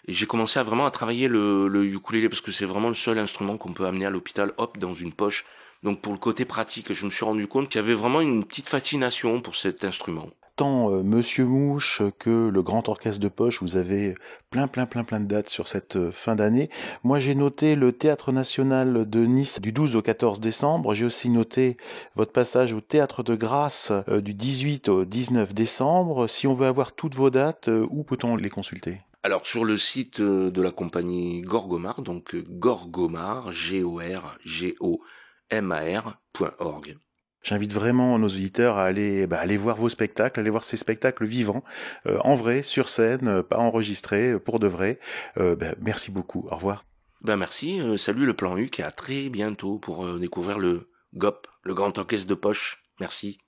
Speaker 11: Et j'ai commencé à vraiment à travailler le, le ukulélé parce que c'est vraiment le seul instrument qu'on peut amener à l'hôpital, hop, dans une poche. Donc pour le côté pratique, je me suis rendu compte qu'il y avait vraiment une petite fascination pour cet instrument.
Speaker 1: Euh, Monsieur Mouche que le Grand Orchestre de Poche, vous avez plein plein plein plein de dates sur cette euh, fin d'année. Moi j'ai noté le Théâtre National de Nice du 12 au 14 décembre. J'ai aussi noté votre passage au Théâtre de Grasse euh, du 18 au 19 décembre. Si on veut avoir toutes vos dates, où peut-on les consulter?
Speaker 11: Alors sur le site de la compagnie Gorgomar, donc Gorgomar, G-O-R-G-O-M-A-R.org.
Speaker 1: J'invite vraiment nos auditeurs à aller, bah, aller voir vos spectacles, aller voir ces spectacles vivants, euh, en vrai, sur scène, euh, pas enregistrés, euh, pour de vrai. Bah, merci beaucoup. Au revoir.
Speaker 11: Ben merci, salut le plan U et à très bientôt pour découvrir le GOP, le Grand Orchestre de Poche. Merci.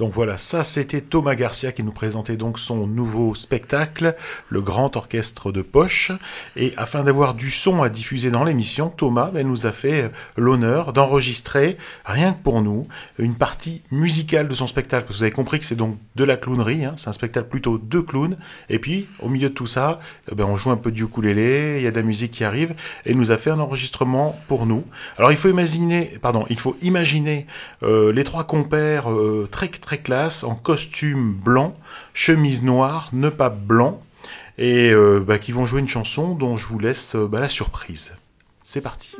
Speaker 1: Donc voilà, ça c'était Thomas Garcia qui nous présentait donc son nouveau spectacle, le Grand Orchestre de Poche. Et afin d'avoir du son à diffuser dans l'émission, Thomas ben, nous a fait euh, l'honneur d'enregistrer, rien que pour nous, une partie musicale de son spectacle. Vous avez compris que c'est donc de la clownerie, hein, c'est un spectacle plutôt de clown. Et puis, au milieu de tout ça, eh ben, on joue un peu du ukulélé, il y a de la musique qui arrive, et il nous a fait un enregistrement pour nous. Alors il faut imaginer, pardon, il faut imaginer euh, les trois compères euh, très classe, en costume blanc, chemise noire, ne pas blanc, et euh, bah, qui vont jouer une chanson dont je vous laisse euh, bah, la surprise. C'est parti.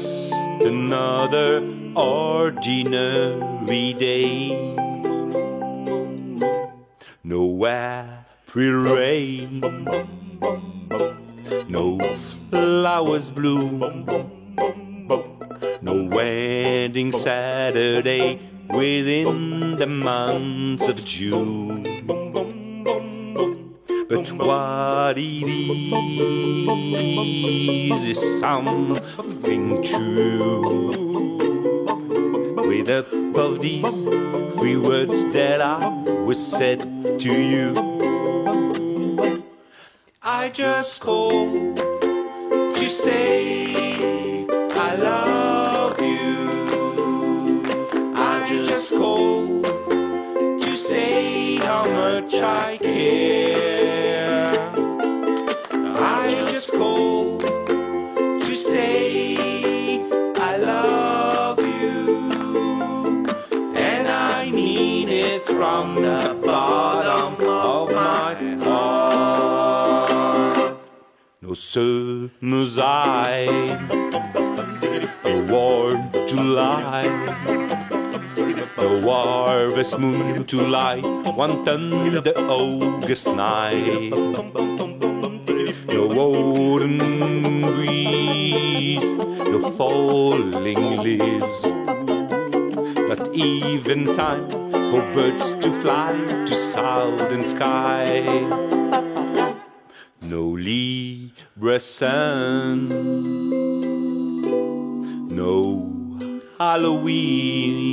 Speaker 12: Just another ordinary day. No April rain, no flowers bloom, no wedding Saturday within the months of June. But what it is is something words that I was said to you. Harvest moon to light one thunder August night. No autumn breeze, no falling leaves. Not even time for birds to fly to southern sky. No Libra sun, no Halloween.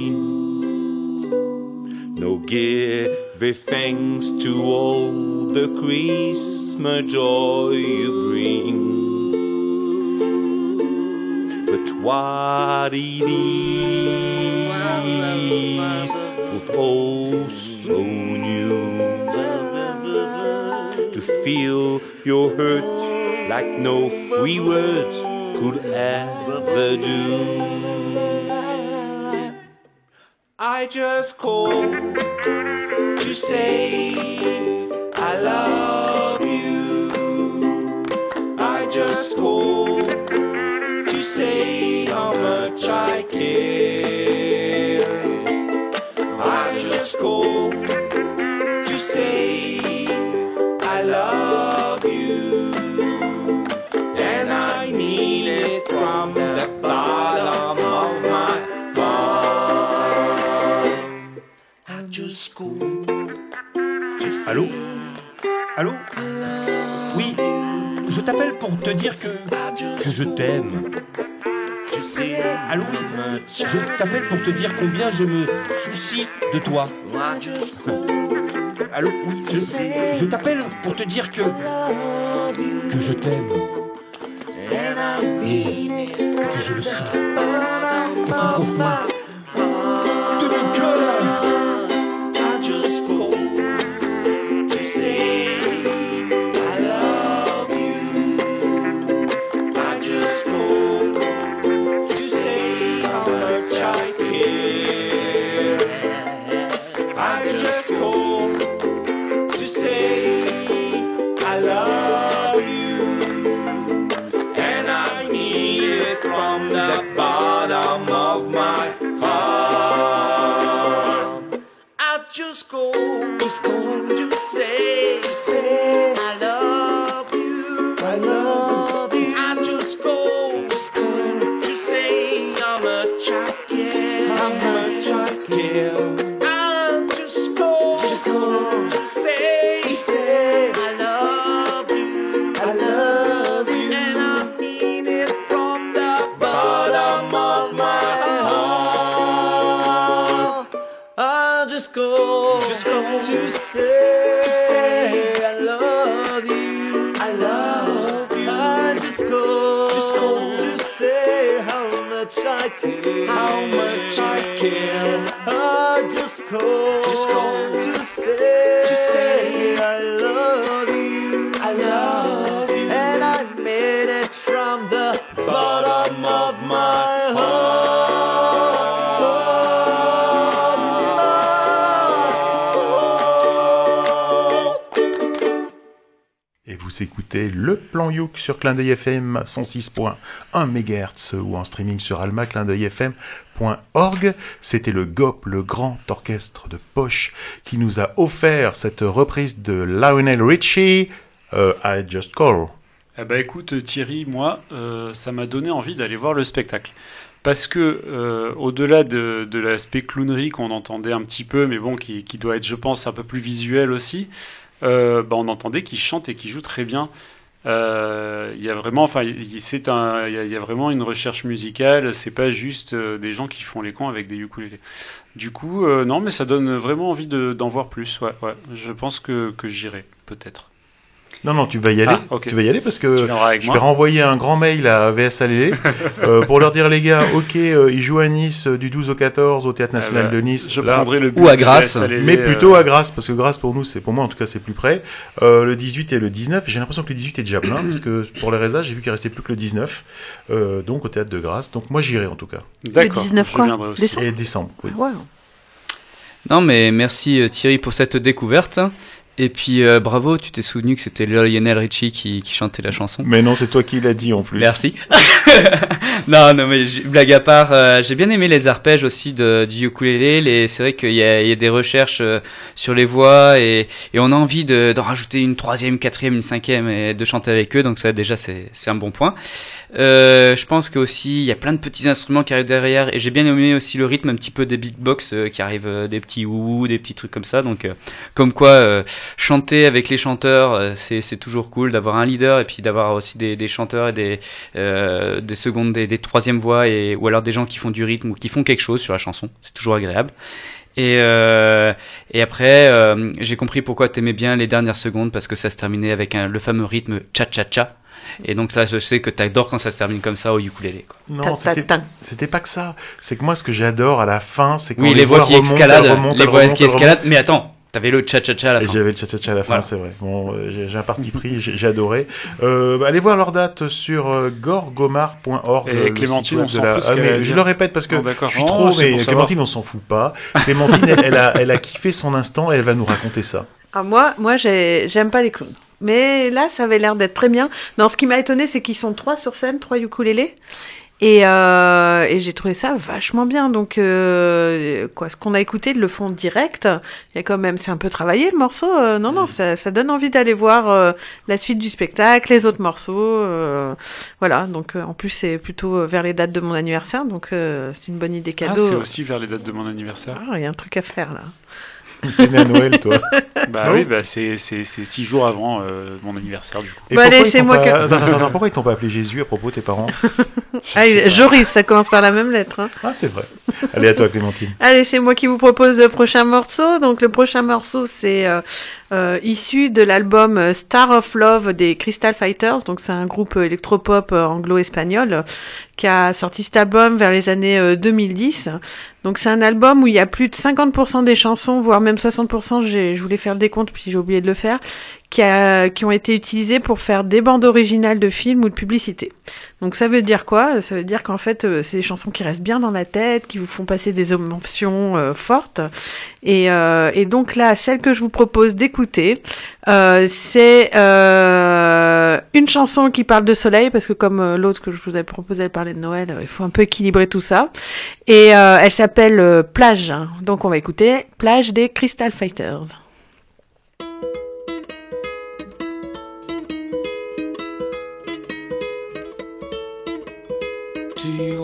Speaker 12: To all the Christmas joy you bring. But what it is was all so new to feel your hurt like no free words could ever do. I just called to say I love you. I just called to say how much I care. I just called to say
Speaker 13: je t'aime. Allô Je t'appelle pour te dire combien je me soucie de toi. <laughs> Allô Oui, je, je t'appelle pour te dire que, que je t'aime. Et que je le sens. Au plus profond
Speaker 1: écoutez le plan Youk sur Clin d'œil FM 106.1 MHz ou en streaming sur almaclindeuilfm.org. C'était le GOP, le grand orchestre de poche, qui nous a offert cette reprise de Lionel Richie, euh, I Just Call.
Speaker 5: Eh ben écoute Thierry, moi, euh, ça m'a donné envie d'aller voir le spectacle. Parce que euh, au-delà de, l'aspect clownerie qu'on entendait un petit peu, mais bon, qui doit être, je pense, un peu plus visuel aussi, euh, bah, on entendait qu'il chante et qu'il joue très bien. Euh, Il y a vraiment, enfin, c'est un, il y, a- vraiment une recherche musicale. C'est pas juste euh, des gens qui font les cons avec des ukulélés. Du coup, non, mais ça donne vraiment envie de- d'en voir plus. Ouais. Je pense que, que j'irai, peut-être.
Speaker 1: Non, non, tu vas y aller.
Speaker 5: Ah.
Speaker 1: Tu vas y aller parce que je vais renvoyer un grand mail à VS Alélé <laughs> euh, pour leur dire les gars, ok, euh, ils jouent à Nice euh, du 12 au 14 au Théâtre
Speaker 5: Ah
Speaker 1: National
Speaker 5: bah,
Speaker 1: de Nice.
Speaker 5: je
Speaker 1: Là,
Speaker 5: prendrai le
Speaker 4: Ou à Grasse. VS Alélé,
Speaker 1: Mais
Speaker 5: euh,
Speaker 1: plutôt à Grasse parce que Grasse pour nous, c'est pour moi en tout cas, c'est plus près. Euh, le 18 et le 19. J'ai l'impression que le 18 est déjà plein parce que pour les résages, j'ai vu qu'il restait plus que le 19. Euh, donc au Théâtre de Grasse. Donc moi j'irai en tout cas.
Speaker 3: D'accord, Le 19 je quoi aussi. Décembre
Speaker 1: Et décembre. Oui.
Speaker 4: Non, mais merci euh, Thierry pour cette découverte. Et puis euh, bravo, tu t'es souvenu que c'était Lionel Richie qui, qui chantait la chanson.
Speaker 1: Mais non, c'est toi qui l'as dit en plus.
Speaker 4: Merci. <laughs> non, non, mais blague à part, euh, j'ai bien aimé les arpèges aussi de, du ukulélé. Les, c'est vrai qu'il y a, il y a des recherches euh, sur les voix et, et on a envie de, d'en rajouter une troisième, quatrième, une cinquième et de chanter avec eux. Donc ça, déjà, c'est, c'est un bon point. Euh, je pense que aussi il y a plein de petits instruments qui arrivent derrière et j'ai bien aimé aussi le rythme un petit peu des beatbox euh, qui arrivent, euh, des petits ou des petits trucs comme ça. Donc euh, comme quoi euh, chanter avec les chanteurs, c'est, toujours cool d'avoir un leader et puis d'avoir aussi des, des chanteurs et des, des secondes, des, des troisièmes voix et ou alors des gens qui font du rythme ou qui font quelque chose sur la chanson. C'est toujours agréable. Et, euh, et après, euh, j'ai compris pourquoi t'aimais bien les dernières secondes parce que ça se terminait avec un, le fameux rythme cha-cha-cha. Et donc là, je sais que t'adores quand ça se termine comme ça au ukulélé. Quoi.
Speaker 1: Non, c'était pas que ça. C'est que moi, ce que j'adore à la fin, c'est quand
Speaker 4: Oui, les, voix qui
Speaker 1: remontent,
Speaker 4: escaladent,
Speaker 1: remontent,
Speaker 4: les voix
Speaker 1: remontent,
Speaker 4: qui escaladent. Mais attends, t'avais le cha-cha-cha à la fin.
Speaker 1: j'avais le cha-cha-cha à la fin,
Speaker 4: Voilà.
Speaker 1: c'est vrai. Bon, euh, j'ai un parti pris, j'ai adoré. Euh, bah, allez voir leur date sur euh, gorgomar.org.
Speaker 5: Et Clémentine, on s'en
Speaker 1: la-
Speaker 5: fout
Speaker 1: Ah, mais Je le répète parce que
Speaker 5: Non,
Speaker 1: je suis trop, mais. Clémentine, on s'en fout pas. Clémentine, elle, elle a, elle a kiffé son instant et elle va nous raconter ça.
Speaker 3: Ah, moi, moi j'ai- j'aime pas les clowns. Mais là, ça avait l'air d'être très bien. Non, ce qui m'a étonné, c'est qu'ils sont trois sur scène, trois ukulélés. Et, euh, et j'ai trouvé ça vachement bien. Donc, euh, quoi, ce qu'on a écouté, ils le font direct. Il y a quand même, c'est un peu travaillé le morceau. Euh, non, non, ça, ça donne envie d'aller voir euh, la suite du spectacle, les autres morceaux. euh, voilà. Donc, euh, en plus, c'est plutôt vers les dates de mon anniversaire. Donc, euh, c'est une bonne idée
Speaker 5: Ah,
Speaker 3: cadeau.
Speaker 5: c'est aussi vers les dates de mon anniversaire.
Speaker 3: Ah, il y a un truc à faire là.
Speaker 1: T'es né à Noël, toi. <laughs>
Speaker 5: Bah
Speaker 1: Non
Speaker 5: oui, bah c'est c'est- c'est six jours avant euh, mon anniversaire du coup.
Speaker 1: Et
Speaker 3: Bon,
Speaker 1: pourquoi
Speaker 3: allez,
Speaker 1: ils
Speaker 3: c'est
Speaker 1: t'ont
Speaker 3: moi
Speaker 1: pas- pourquoi ils t'ont appelé Jésus à propos de tes parents? <laughs>
Speaker 3: Ah, il- Joris, ça commence par la même lettre. Hein.
Speaker 1: Ah, c'est vrai. Allez, à toi, Clémentine.
Speaker 3: Allez, c'est moi qui vous propose le prochain morceau. Donc le prochain morceau, c'est euh, euh, issu de l'album euh, Star of Love des Crystal Fighters. Donc c'est un groupe euh, électropop euh, anglo-espagnol euh, qui a sorti cet album vers les années euh, 2010. Donc c'est un album où il y a plus de 50% des chansons, voire même 60%, j'ai- je voulais faire le décompte puis j'ai oublié de le faire, qui, a, qui ont été utilisées pour faire des bandes originales de films ou de publicités. Donc ça veut dire quoi? Ça veut dire qu'en fait, euh, c'est des chansons qui restent bien dans la tête, qui vous font passer des émotions euh, fortes. Et, euh, et donc là, celle que je vous propose d'écouter, euh, c'est euh, une chanson qui parle de soleil, parce que comme euh, l'autre que je vous avais proposé, elle parlait de Noël, il faut un peu équilibrer tout ça. Et elle s'appelle Plage. Donc on va écouter Plage des Crystal Fighters.
Speaker 9: to you.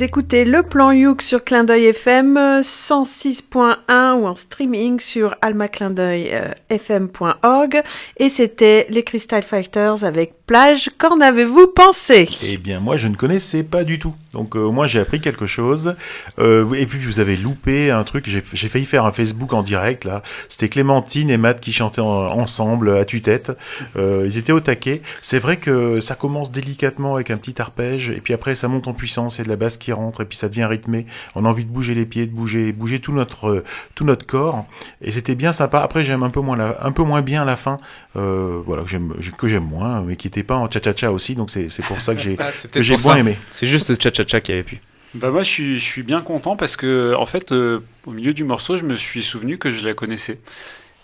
Speaker 3: Écoutez le plan Youk sur Clin d'œil FM euh, 106.1 ou en streaming sur almaclindeuilfm.org et c'était les Crystal Fighters avec Plage. Qu'en avez-vous pensé?
Speaker 1: Eh bien, moi, je ne connaissais pas du tout. Donc, euh, moi, j'ai appris quelque chose. Euh, et puis, vous avez loupé un truc. J'ai failli faire un Facebook en direct, là. C'était Clémentine et Matt qui chantaient en- ensemble à tue-tête. Euh, ils étaient au taquet. C'est vrai que ça commence délicatement avec un petit arpège. Et puis après, ça monte en puissance. Il y a de la basse qui rentre. Et puis, ça devient rythmé. On a envie de bouger les pieds, de bouger, bouger tout notre, tout notre corps. Et c'était bien sympa. Après, j'aime un peu moins un peu moins bien la fin. Euh, voilà, que j'aime, que j'aime moins, mais qui était pas en cha-cha-cha aussi. Donc, c'est, c'est pour ça que j'ai, <laughs>
Speaker 4: Ah,
Speaker 1: que j'ai
Speaker 4: pour
Speaker 1: moins
Speaker 4: ça.
Speaker 1: aimé.
Speaker 4: C'est juste le cha-cha-cha qui avait pu.
Speaker 5: Bah moi je suis, je suis bien content parce que en fait euh, au milieu du morceau je me suis souvenu que je la connaissais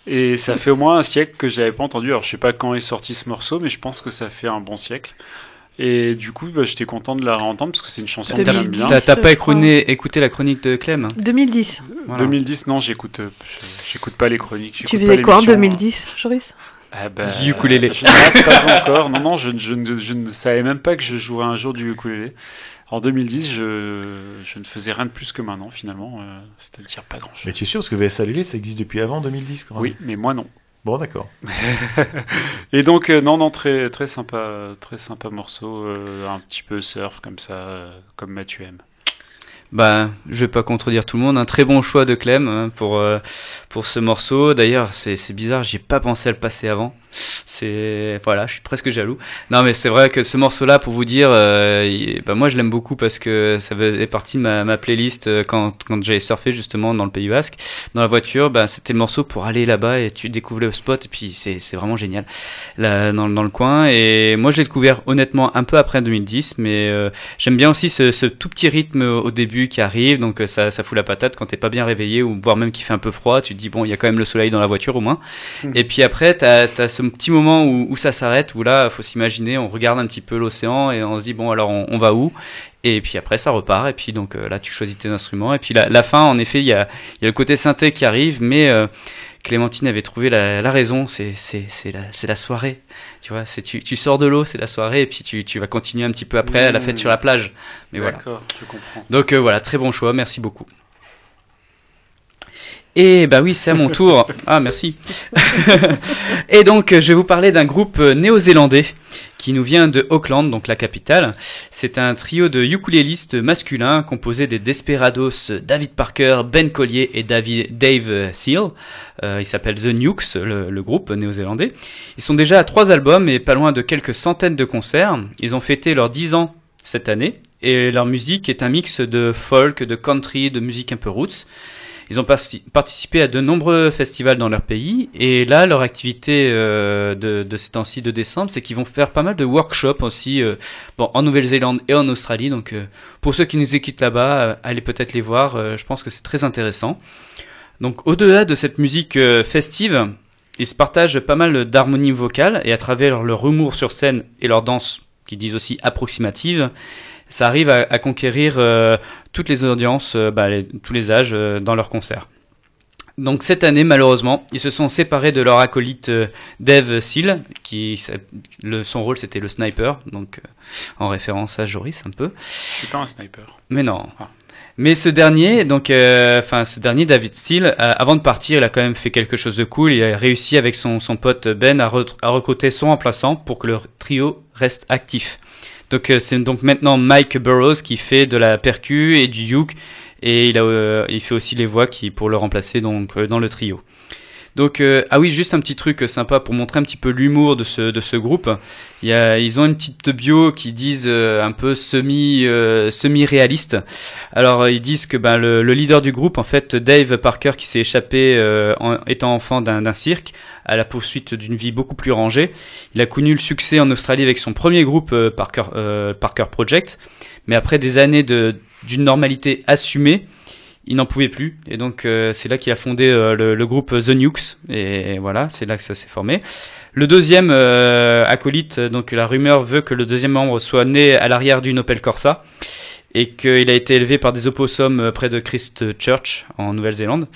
Speaker 5: et ça fait au moins un siècle que je l'avais pas entendu alors je sais pas quand est sorti ce morceau mais je pense que ça fait un bon siècle et du coup bah, j'étais content de la réentendre parce que c'est une chanson que j'aime bien
Speaker 4: T'as t'as pas écouté, écouté la chronique de Clem?
Speaker 3: 2010.
Speaker 4: Voilà.
Speaker 5: 2010 non j'écoute euh, je- j'écoute pas les chroniques
Speaker 3: Tu faisais
Speaker 5: pas
Speaker 3: quoi en
Speaker 5: l'émission.
Speaker 3: 2010, Joris?
Speaker 5: Ah bah,
Speaker 4: Du ukulélé.
Speaker 5: Je ne pas encore. Non, non, je, je ne- je ne savais même pas que je jouerais un jour du ukulélé. En 2010, je, je ne faisais rien de plus que maintenant, finalement. euh, C'est-à-dire pas grand-chose.
Speaker 1: Mais tu es sûr, parce que VS Allulé, ça existe depuis avant 2010 quand même.
Speaker 5: Oui, mais moi non.
Speaker 1: Bon, d'accord. <laughs>
Speaker 5: Et donc, euh, non, non, très, très sympa, très sympa morceau, euh, un petit peu surf comme ça, euh, comme Mathieu aime.
Speaker 4: Bah, je vais pas contredire tout le monde. Un très bon choix de Clem hein, pour euh, pour ce morceau. D'ailleurs, c'est c'est bizarre, j'ai pas pensé à le passer avant. C'est voilà, je suis presque jaloux. Non, mais c'est vrai que ce morceau-là, pour vous dire, euh, il- bah moi je l'aime beaucoup parce que ça faisait partie de ma, ma playlist euh, quand quand j'avais surfé justement dans le Pays Basque, dans la voiture. Bah c'était le morceau pour aller là-bas et tu découvres le spot et puis c'est c'est vraiment génial là dans dans le coin. Et moi je l'ai découvert honnêtement un peu après 2010, mais euh, j'aime bien aussi ce, ce tout petit rythme au début qui arrive, donc ça, ça fout la patate quand t'es pas bien réveillé ou voire même qu'il fait un peu froid, tu te dis bon il y a quand même le soleil dans la voiture au moins. Et puis après t'as as ce petit moment où, où ça s'arrête, où là faut s'imaginer, on regarde un petit peu l'océan et on se dit bon alors on, on va où? Et puis après ça repart et puis donc euh, là tu choisis tes instruments et puis la, la fin en effet il y a, il y a le côté synthé qui arrive mais euh, Clémentine avait trouvé la, la raison, c'est c'est c'est la c'est la soirée, tu vois, c'est tu, tu sors de l'eau, c'est la soirée et puis tu, tu vas continuer un petit peu après à la fête sur la plage. Mais voilà.
Speaker 5: D'accord, je comprends.
Speaker 4: Donc euh, voilà, très bon choix, merci beaucoup. Et bah oui, c'est à mon tour. Ah merci. <laughs> et donc euh, je vais vous parler d'un groupe euh, néo-zélandais qui nous vient de Auckland, donc la capitale. C'est un trio de ukulélistes masculins composé des Desperados David Parker, Ben Collier et David, Dave Seal. Euh, il s'appelle The Nukes, le, le groupe néo-zélandais. Ils sont déjà à trois albums et pas loin de quelques centaines de concerts. Ils ont fêté leurs 10 ans cette année et leur musique est un mix de folk, de country, de musique un peu roots. Ils ont parti- participé à de nombreux festivals dans leur pays. Et là, leur activité euh, de, de ces temps-ci de décembre, c'est qu'ils vont faire pas mal de workshops aussi euh, bon, en Nouvelle-Zélande et en Australie. Donc, euh, pour ceux qui nous écoutent là-bas, allez peut-être les voir. je pense que c'est très intéressant. Donc, au-delà de cette musique festive, ils se partagent pas mal d'harmonie vocale et à travers leur humour sur scène et leur danse, qui disent aussi approximative, ça arrive à, conquérir toutes les audiences, euh, bah, les- tous les âges euh, dans leurs concerts. Donc cette année, malheureusement, ils se sont séparés de leur acolyte euh, Dave Seal, qui le, son rôle c'était le sniper, donc euh, en référence à Joris un peu.
Speaker 5: Je suis pas un sniper.
Speaker 4: Mais non. Mais ce dernier, donc, euh, enfin, ce dernier David Steele, euh, avant de partir, il a quand même fait quelque chose de cool. Il a réussi avec son, son pote Ben à, re- à recruter son remplaçant pour que le trio reste actif. Donc, euh, c'est donc maintenant Mike Burrows qui fait de la percu et du uke, et il a, euh, il fait aussi les voix qui pour le remplacer donc euh, dans le trio. Donc euh, ah oui juste un petit truc sympa pour montrer un petit peu l'humour de ce de ce groupe. Il y a, ils ont une petite bio qui disent euh, un peu semi euh, semi réaliste. Alors euh, ils disent que ben le, le leader du groupe en fait Dave Parker qui s'est échappé euh, en étant enfant d'un cirque à la poursuite d'une vie beaucoup plus rangée. Il a connu le succès en Australie avec son premier groupe euh, Parker euh, Parker Project, mais après des années de d'une normalité assumée il n'en pouvait plus. Et donc euh, c'est là qu'il a fondé euh, le, le groupe The Nukes. Et voilà c'est là que ça s'est formé. Le deuxième euh, acolyte donc la rumeur veut que le deuxième membre soit né à l'arrière d'une Opel Corsa et qu'il a été élevé par des opossums euh, près de Christchurch en Nouvelle-Zélande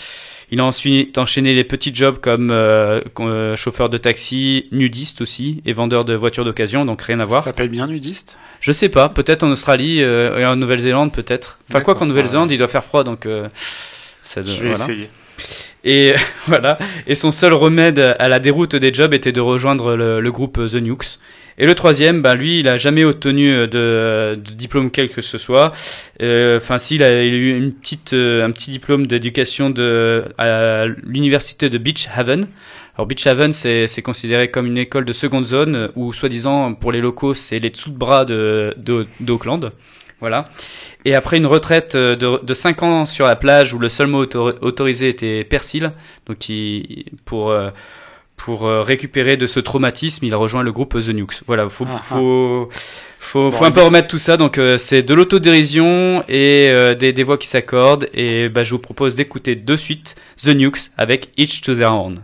Speaker 4: il a ensuite enchaîné les petits jobs comme euh, euh, chauffeur de taxi, nudiste aussi, et vendeur de voitures d'occasion, donc rien à voir.
Speaker 5: Ça paye bien nudiste?
Speaker 4: Je sais pas, peut-être en Australie euh, et en Nouvelle-Zélande, peut-être. Enfin, quoi qu'en Nouvelle-Zélande, il doit faire froid, donc euh, ça doit-
Speaker 5: Je vais
Speaker 4: voilà.
Speaker 5: essayer.
Speaker 4: Et <laughs> voilà. Et son seul remède à la déroute des jobs était de rejoindre le, le groupe The Nukes. Et le troisième, bah lui, il a jamais obtenu de, de diplôme quel que ce soit. Euh, Enfin, si, il a, a eu une petite, euh, un petit diplôme d'éducation de à l'université de Beach Haven. Alors Beach Haven, c'est considéré comme une école de seconde zone euh, où, soi-disant, pour les locaux, c'est les dessous de bras de de- d'Auckland. Voilà. Et après une retraite euh, de, de 5 ans sur la plage où le seul mot autor- autorisé était persil, donc il, pour, euh, pour euh, récupérer de ce traumatisme, il a rejoint le groupe The Nukes. Voilà, faut,
Speaker 5: Ah,
Speaker 4: faut, faut,
Speaker 5: Bon,
Speaker 4: faut un peu remettre tout ça. Donc euh, c'est de l'autodérision et euh, des, des voix qui s'accordent. Et bah, je vous propose d'écouter de suite The Nukes avec Each to Their Own.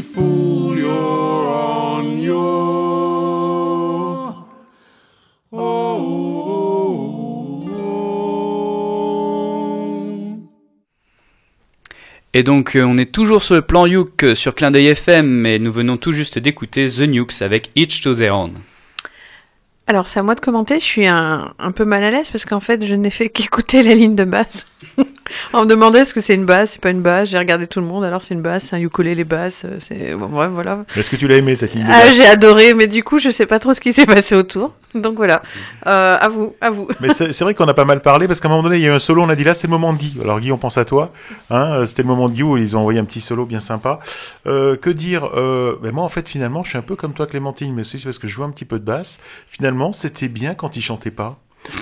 Speaker 14: Crazy fool. You're on your
Speaker 4: Et donc euh, on est toujours sur le plan Youk euh, sur Clin d'œil FM, mais nous venons tout juste d'écouter The Nukes avec Each to Their Own.
Speaker 3: Alors, c'est à moi de commenter. Je suis un, un peu mal à l'aise parce qu'en fait, je n'ai fait <laughs> qu'écouter la ligne de basse. On me demandait est-ce que c'est une basse, c'est pas une basse? J'ai regardé tout le monde. Alors, c'est une basse, c'est un ukulélé basse. euh, C'est bon, bref, voilà.
Speaker 1: Est-ce que tu l'as aimé cette ligne
Speaker 3: Ah, j'ai adoré, mais du coup, je sais pas trop ce qui s'est passé autour. Donc voilà. Euh, à vous, à vous.
Speaker 1: Mais c'est vrai qu'on a pas mal parlé parce qu'à un moment donné, il y a eu un solo, on a dit là, c'est le moment de Guy. Alors Guy, on pense à toi. Hein, euh, C'était le moment de Guy où ils ont envoyé un petit solo bien sympa. Euh, que dire euh, ben Moi, en fait, finalement, je suis un peu comme toi, Clémentine, mais aussi c'est parce que je joue un petit peu de basse. Finalement, c'était bien quand il chantait pas.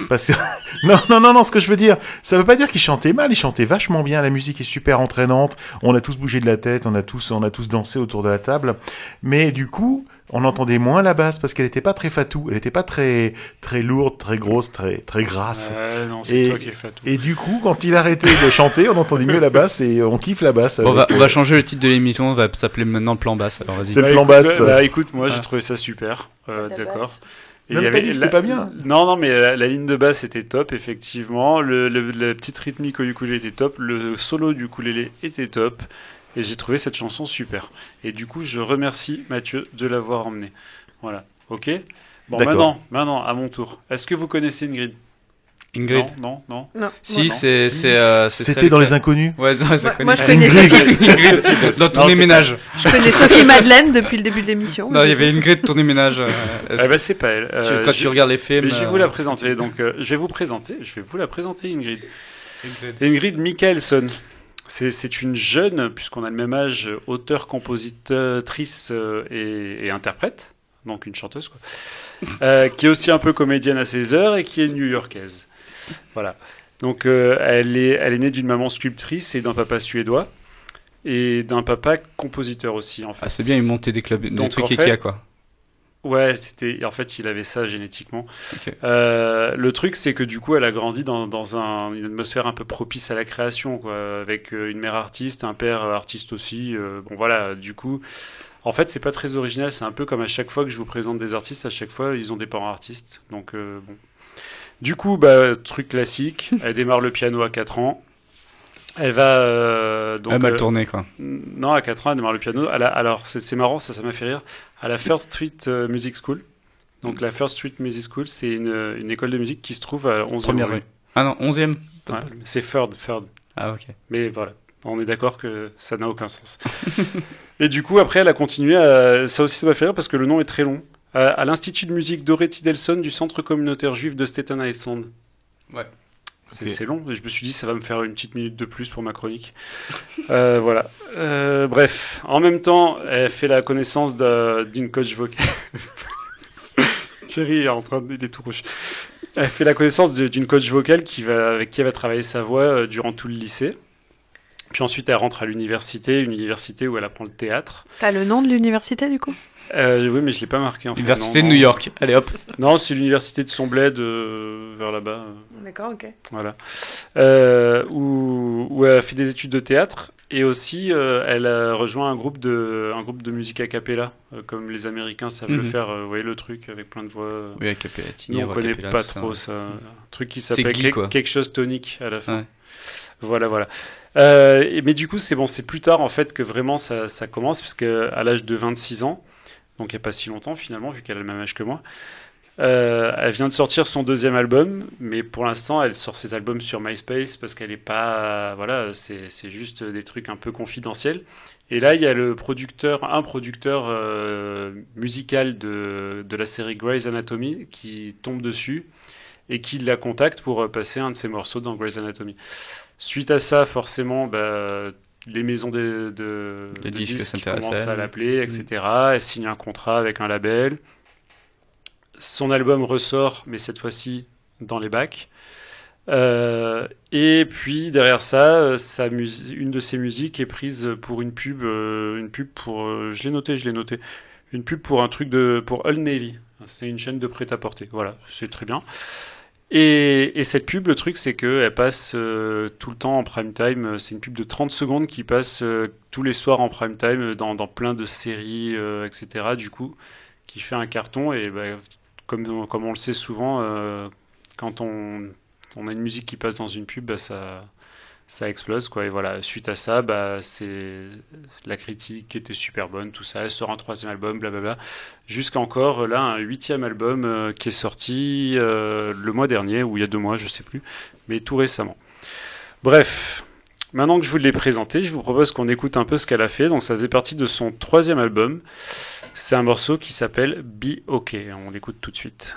Speaker 1: Parce que... <laughs> non, non, non, non, ce que je veux dire, ça veut pas dire qu'il chantait mal, il chantait vachement bien, la musique est super entraînante, on a tous bougé de la tête, on a tous, on a tous dansé autour de la table, mais du coup, on entendait moins la basse parce qu'elle était pas très fatou, elle était pas très, très lourde, très grosse, très, très grasse.
Speaker 5: Ouais, non, c'est
Speaker 1: et,
Speaker 5: toi qui es fatou.
Speaker 1: et du coup, quand il arrêtait de chanter, on entendait mieux la basse et on kiffe la basse.
Speaker 4: Bon, on, va,
Speaker 1: avec,
Speaker 4: on va
Speaker 1: euh,
Speaker 4: changer le titre de l'émission, on va s'appeler maintenant le plan basse. Alors vas-y.
Speaker 1: C'est le
Speaker 5: Bah,
Speaker 1: plan
Speaker 5: écoute,
Speaker 1: basse.
Speaker 5: Bah, écoute, moi j'ai
Speaker 4: Ah.
Speaker 5: trouvé ça super. Euh, D'accord.
Speaker 1: Même
Speaker 5: il
Speaker 1: pas
Speaker 5: avait
Speaker 1: dit que
Speaker 5: la-
Speaker 1: c'était pas bien.
Speaker 5: Non, non, mais la, la ligne de basse était top, effectivement. Le, le- la petite rythmique au ukulélé était top. Le solo du ukulélé était top. Et j'ai trouvé cette chanson super. Et du coup, je remercie Mathieu de l'avoir emmené. Voilà. Ok? Bon, maintenant, maintenant, à mon tour. Est-ce que vous connaissez Ingrid?
Speaker 4: Ingrid
Speaker 5: Non, non, non.
Speaker 3: Non.
Speaker 4: Si, c'est. euh,
Speaker 1: C'était dans les inconnus.
Speaker 4: Ouais, dans les
Speaker 3: Moi-
Speaker 4: inconnus.
Speaker 3: moi, je connais
Speaker 4: Ingrid.
Speaker 3: Sophie.
Speaker 4: Dans
Speaker 5: c'est
Speaker 4: ménage.
Speaker 3: Je connais Sophie Madeleine depuis le début de l'émission.
Speaker 4: Non, il y avait Ingrid, ton ménage. euh, est-ce-
Speaker 5: Eh ben, c'est pas elle.
Speaker 4: tu-
Speaker 5: Euh,
Speaker 4: quand
Speaker 5: je-
Speaker 4: tu regardes les films.
Speaker 5: Mais je vais vous
Speaker 4: euh,
Speaker 5: la présenter. Donc, euh, je vais vous présenter. Je vais vous la présenter, Ingrid. Ingrid Michaelson. C'est c'est une jeune, puisqu'on a le même âge, auteure, compositrice euh, et, et interprète, donc une chanteuse, quoi, euh, qui est aussi un peu comédienne à ses heures et qui est new-yorkaise. <laughs> Voilà. Donc, euh, elle, est, elle est née d'une maman sculptrice et d'un papa suédois, et d'un papa compositeur aussi, en fait.
Speaker 4: Ah, c'est bien, il montait des clubs, des
Speaker 5: Donc,
Speaker 4: trucs
Speaker 5: en
Speaker 4: Ikea,
Speaker 5: fait,
Speaker 4: quoi.
Speaker 5: Ouais, c'était. En fait, il avait ça génétiquement. Euh, le truc, c'est que du coup, elle a grandi dans, dans un- une atmosphère un peu propice à la création, quoi, avec euh, une mère artiste, un père artiste aussi. euh, bon, voilà, du coup. En fait, c'est pas très original. C'est un peu comme à chaque fois que je vous présente des artistes, à chaque fois, ils ont des parents artistes. Donc, euh, bon. Du coup, bah, truc classique. <laughs> Elle démarre le piano à 4 ans. Elle va. euh, donc,
Speaker 4: Elle mal
Speaker 5: euh,
Speaker 4: tourné, quoi.
Speaker 5: non, à 4 ans, elle démarre le piano. Alors, c'est marrant, ça, ça m'a fait rire. À la First Street euh, Music School. Donc, la First Street Music School, c'est une, une école de musique qui se trouve à 11e
Speaker 4: Première
Speaker 5: rue.
Speaker 4: Ah non, 11ème.
Speaker 5: Ouais, c'est Third, Third.
Speaker 4: Ah, ok.
Speaker 5: Mais voilà, on est d'accord que ça n'a aucun sens. <laughs> Et du coup, après, elle a continué. à- Ça aussi, ça m'a fait rire parce que le nom est très long. À, à l'Institut de musique Dorothy Delson du Centre communautaire juif de Staten Island.
Speaker 4: Ouais.
Speaker 5: C'est
Speaker 1: Ok.
Speaker 5: c'est long, je me suis dit ça va me faire une petite minute de plus pour ma chronique. <laughs> Euh, voilà. Euh, bref, en même temps, elle fait la connaissance d'une coach vocale. <laughs> Thierry est en train de est tout rouge. Elle fait la connaissance d'une coach vocale qui va, avec qui elle va travailler sa voix euh, durant tout le lycée. Puis ensuite, elle rentre à l'université, une université où elle apprend le théâtre.
Speaker 3: T'as le nom de l'université du coup?
Speaker 5: Euh, oui, mais je l'ai pas marqué en fait.
Speaker 4: Université
Speaker 5: non,
Speaker 4: de New. York. Allez hop.
Speaker 5: Non, c'est l'université de son bled euh, vers là-bas.
Speaker 3: D'accord, ok.
Speaker 5: Voilà. Euh, où, où elle a fait des études de théâtre et aussi euh, elle a rejoint un groupe de, un groupe de musique a cappella, euh, comme les Américains savent le
Speaker 4: Mhm.
Speaker 5: faire. euh, vous voyez le truc avec plein de voix. euh.
Speaker 4: Oui, a cappella, Tini,
Speaker 5: Nous, on connaît pas
Speaker 4: ça,
Speaker 5: trop ça. Un truc qui s'appelle quelque- chose tonique à la fin.
Speaker 4: Ouais.
Speaker 5: Voilà, voilà. Euh, mais du coup, c'est bon, c'est plus tard en fait que vraiment ça, ça commence, puisque à l'âge de 26 ans, donc il n'y a pas si longtemps finalement, vu qu'elle a le même âge que moi, euh, elle vient de sortir son deuxième album, mais pour l'instant, elle sort ses albums sur MySpace parce qu'elle n'est pas. Voilà, c'est juste des trucs un peu confidentiels. Et là, il y a le producteur, un producteur euh, musical de, de la série Grey's Anatomy qui tombe dessus et qui la contacte pour euh, passer un de ses morceaux dans Grey's Anatomy. Suite à ça, forcément, bah, les maisons de, de,
Speaker 4: Les
Speaker 5: de
Speaker 4: disques
Speaker 5: disques
Speaker 4: s'intéressent à
Speaker 5: commencent à l'appeler, etc. Elle signe un contrat avec un label.
Speaker 15: son album ressort, mais cette fois-ci dans les bacs. Euh, et puis derrière ça, euh, sa une de ses musiques est prise pour une pub, euh, une pub pour, euh, je l'ai noté, je l'ai noté, une pub pour un truc de pour Old Navy. C'est une chaîne de prêt-à-porter. Voilà, c'est très bien. Et, et cette pub, le truc, c'est qu'elle passe euh, tout le temps en prime time. C'est une pub de 30 secondes qui passe euh, tous les soirs en prime time dans, dans plein de séries, euh, etc. Du coup, qui fait un carton. Et bah, comme, comme on le sait souvent, euh, quand on, on a une musique qui passe dans une pub, bah, ça, ça explose. Quoi. Et voilà, suite à ça, bah, c'est la critique était super bonne, tout ça. Elle sort un troisième album, blablabla. Jusqu'à encore, là, un huitième album euh, qui est sorti euh, le mois dernier, ou il y a deux mois, je sais plus, mais tout récemment. Bref, maintenant que je vous l'ai présenté, je vous propose qu'on écoute un peu ce qu'elle a fait. Donc, ça faisait partie de son troisième album. C'est un morceau qui s'appelle Be OK. On l'écoute tout de suite.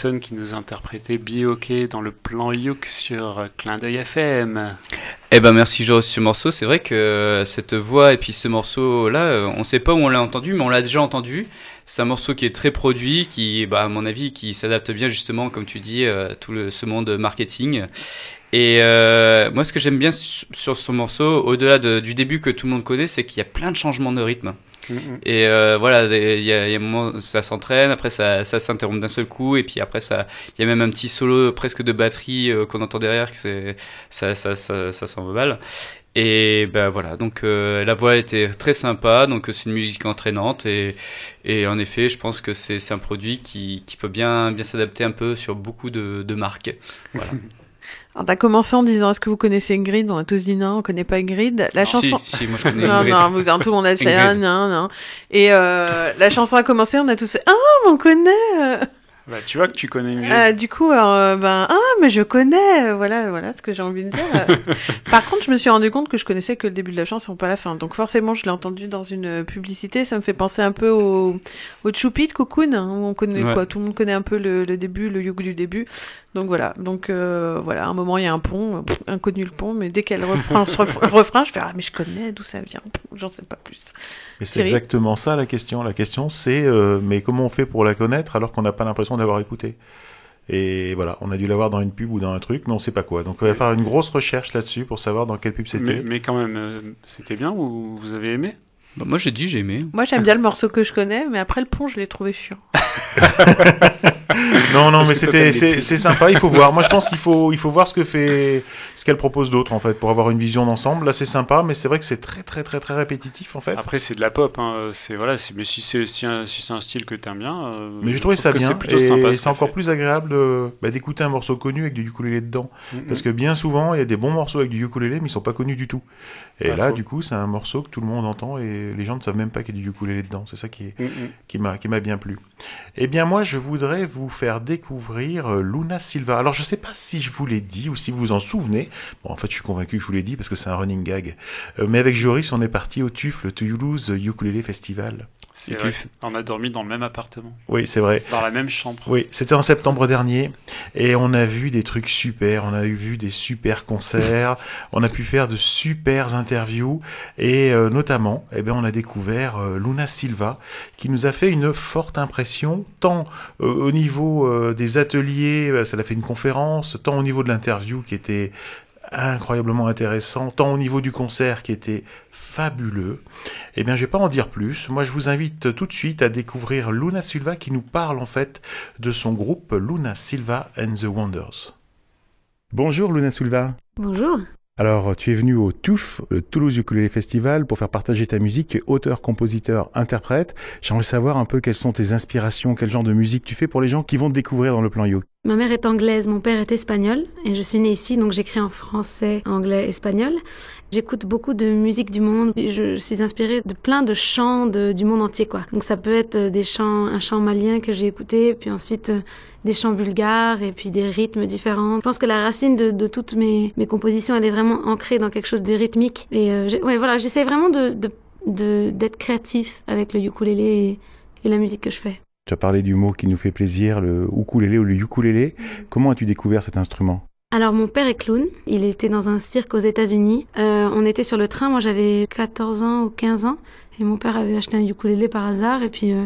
Speaker 15: Qui nous interprétait Be OK dans le plan Youk sur euh, Clin d'œil FM.
Speaker 4: Eh ben merci Joris ce morceau. C'est vrai que euh, cette voix et puis ce morceau-là, euh, on sait pas où on l'a entendu, mais on l'a déjà entendu. C'est un morceau qui est très produit, qui, bah, à mon avis, qui s'adapte bien justement, comme tu dis, à tout ce monde marketing. Et euh, moi, ce que j'aime bien sur, ce morceau, au-delà de- du début que tout le monde connaît, c'est qu'il y a plein de changements de rythme.
Speaker 15: Mhm.
Speaker 4: Et euh, voilà, il y a, il y a un moment où ça s'entraîne, après ça, ça s'interrompt d'un seul coup, et puis après ça, il y a même un petit solo presque de batterie euh, qu'on entend derrière, que c'est ça, ça, ça, ça. Et ben voilà, donc euh, la voix était très sympa, donc c'est une musique entraînante et, et en effet, je pense que c'est c'est un produit qui, qui peut bien bien s'adapter un peu sur beaucoup de, de marques. Voilà. <laughs>
Speaker 3: Alors, t'as commencé en disant est-ce que vous connaissez Ingrid? On a tous dit non, on connaît pas Ingrid. La chanson.
Speaker 4: si, si, moi, je connais
Speaker 3: non,
Speaker 4: Ingrid.
Speaker 3: non, vous, hein, tout le monde a <laughs> fait ah, non, non. Et euh, la chanson a commencé, on a tous fait ah, mais on connaît. Euh.
Speaker 15: Bah, tu vois que tu connais Ingrid.
Speaker 3: Ah, du coup, alors, euh, ben ah, mais je connais. euh, Voilà, voilà ce que j'ai envie de dire. euh. <laughs> Par contre, je me suis rendu compte que je connaissais que le début de la chanson, pas la fin. Donc forcément, je l'ai entendu dans une euh, publicité. Ça me fait penser un peu au au Choupi de Cocoon, hein, où on connaît
Speaker 4: Ouais.
Speaker 3: quoi. Tout le monde connaît un peu le, le début, le yoke du début. Donc voilà. Donc euh, voilà, à un moment il y a un pont, euh, pff, inconnu le pont, mais dès qu'elle refrain, ref- refrain, je fais ah mais je connais d'où ça vient. J'en sais pas plus.
Speaker 1: Mais c'est exactement ça la question. La question c'est euh, mais comment on fait pour la connaître alors qu'on n'a pas l'impression d'avoir écouté? Et voilà, on a dû l'avoir dans une pub ou dans un truc, mais on sait pas quoi. Donc on va faire une grosse recherche là-dessus pour savoir dans quelle pub
Speaker 5: Mais,
Speaker 1: c'était.
Speaker 5: mais quand même, euh, c'était bien ou vous avez aimé?
Speaker 4: Bah, moi j'ai dit j'ai aimé.
Speaker 3: Moi, j'aime bien le morceau que je connais, mais après le pont, je l'ai trouvé chiant. <laughs> <laughs>
Speaker 1: Non, non, mais c'était, c'est, sympa. Il faut <laughs> voir. Moi, je pense qu'il faut, il faut voir ce que fait, ce qu'elle propose d'autre en fait, pour avoir une vision d'ensemble. Là, c'est sympa, mais c'est vrai que c'est très, très, très, très répétitif en fait.
Speaker 5: Après, c'est de la pop. Hein. C'est voilà. Mais si c'est si, un- si c'est un style que t'aimes bien. euh,
Speaker 1: Mais j'ai trouvé ça bien
Speaker 5: C'est sympa. ce
Speaker 1: c'est
Speaker 5: qu'elle
Speaker 1: encore
Speaker 5: fait.
Speaker 1: plus agréable de- bah, d'écouter un morceau connu avec du ukulélé dedans.
Speaker 5: Mhm.
Speaker 1: Parce que bien souvent, il y a des bons morceaux avec du ukulélé, mais ils sont pas connus du tout. Et
Speaker 5: Pas
Speaker 1: là,
Speaker 5: faux.
Speaker 1: du coup, c'est un morceau que tout le monde entend et les gens ne savent même pas qu'il y a du ukulélé dedans. C'est ça qui est,
Speaker 5: Mhm.
Speaker 1: qui m'a, qui m'a bien plu. Eh bien, moi, je voudrais vous faire découvrir euh, Luna Silva. Alors, je sais pas si je vous l'ai dit ou si vous vous en souvenez. En fait, je suis convaincu que je vous l'ai dit parce que c'est un running gag. Euh, mais avec Joris, on est parti au TUF, le Toulouse Ukulele Festival.
Speaker 5: C'est vrai. On a dormi dans le même appartement.
Speaker 1: Oui, c'est vrai.
Speaker 5: Dans la même chambre.
Speaker 1: Oui, c'était en septembre dernier et on a vu des trucs super, on a eu vu des super concerts, <laughs> on a pu faire de super interviews et euh, notamment, eh ben, on a découvert euh, Luna Silva qui nous a fait une forte impression tant euh, au niveau des ateliers, ça l'a fait une conférence, tant au niveau de l'interview qui était incroyablement intéressant, tant au niveau du concert qui était fabuleux. Eh bien, je vais pas en dire plus. Moi, je vous invite tout de suite à découvrir Luna Silva qui nous parle en fait de son groupe Luna Silva and the Wonders. Bonjour Luna Silva.
Speaker 16: Bonjour.
Speaker 1: Alors, tu es venu au TUF, le Toulouse Ukulele Festival, pour faire partager ta musique. Tu es auteur, compositeur, interprète. J'aimerais savoir un peu quelles sont tes inspirations, quel genre de musique tu fais pour les gens qui vont te découvrir dans le plan Yo.
Speaker 16: Ma mère est anglaise, mon père est espagnol et je suis née ici donc j'écris en français, anglais, espagnol. J'écoute beaucoup de musique du monde. Je suis inspirée de plein de chants du monde entier quoi. Donc ça peut être euh, des chants, un chant malien que j'ai écouté, puis ensuite euh, des chants bulgares et puis des rythmes différents. Je pense que la racine de, de toutes mes, mes compositions elle est vraiment ancrée dans quelque chose de rythmique. Et euh, ouais voilà, j'essaie vraiment de de- de- d'être créatif avec le ukulélé et, et la musique que je fais.
Speaker 1: Tu as parlé du mot qui nous fait plaisir, le ukulélé ou le ukulélé. Comment as-tu découvert cet instrument?
Speaker 16: Alors mon père est clown, il était dans un cirque aux États-Unis. Euh, on était sur le train, moi j'avais 14 ans ou 15 ans et mon père avait acheté un ukulélé par hasard et puis euh,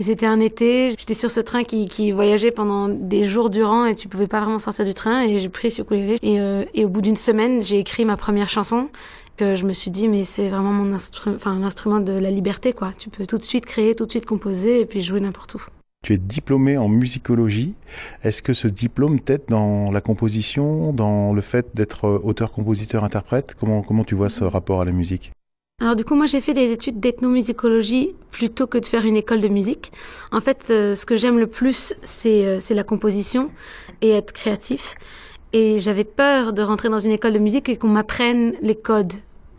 Speaker 16: c'était un été, j'étais sur ce train qui, voyageait pendant des jours durant et tu pouvais pas vraiment sortir du train et j'ai pris ce ukulélé et, euh, et au bout d'une semaine j'ai écrit ma première chanson que je me suis dit mais c'est vraiment mon instrument enfin l'instrument de la liberté quoi. Tu peux tout de suite créer, tout de suite composer et puis jouer n'importe où.
Speaker 1: Tu es diplômé en musicologie. Est-ce que ce diplôme t'aide dans la composition, dans le fait d'être euh, auteur, compositeur, interprète? Comment tu vois ce rapport à la musique?
Speaker 16: Alors du coup, moi j'ai fait des études d'ethnomusicologie plutôt que de faire une école de musique. En fait, euh, ce que j'aime le plus, c'est euh, la composition et être créatif. Et j'avais peur de rentrer dans une école de musique et qu'on m'apprenne les codes.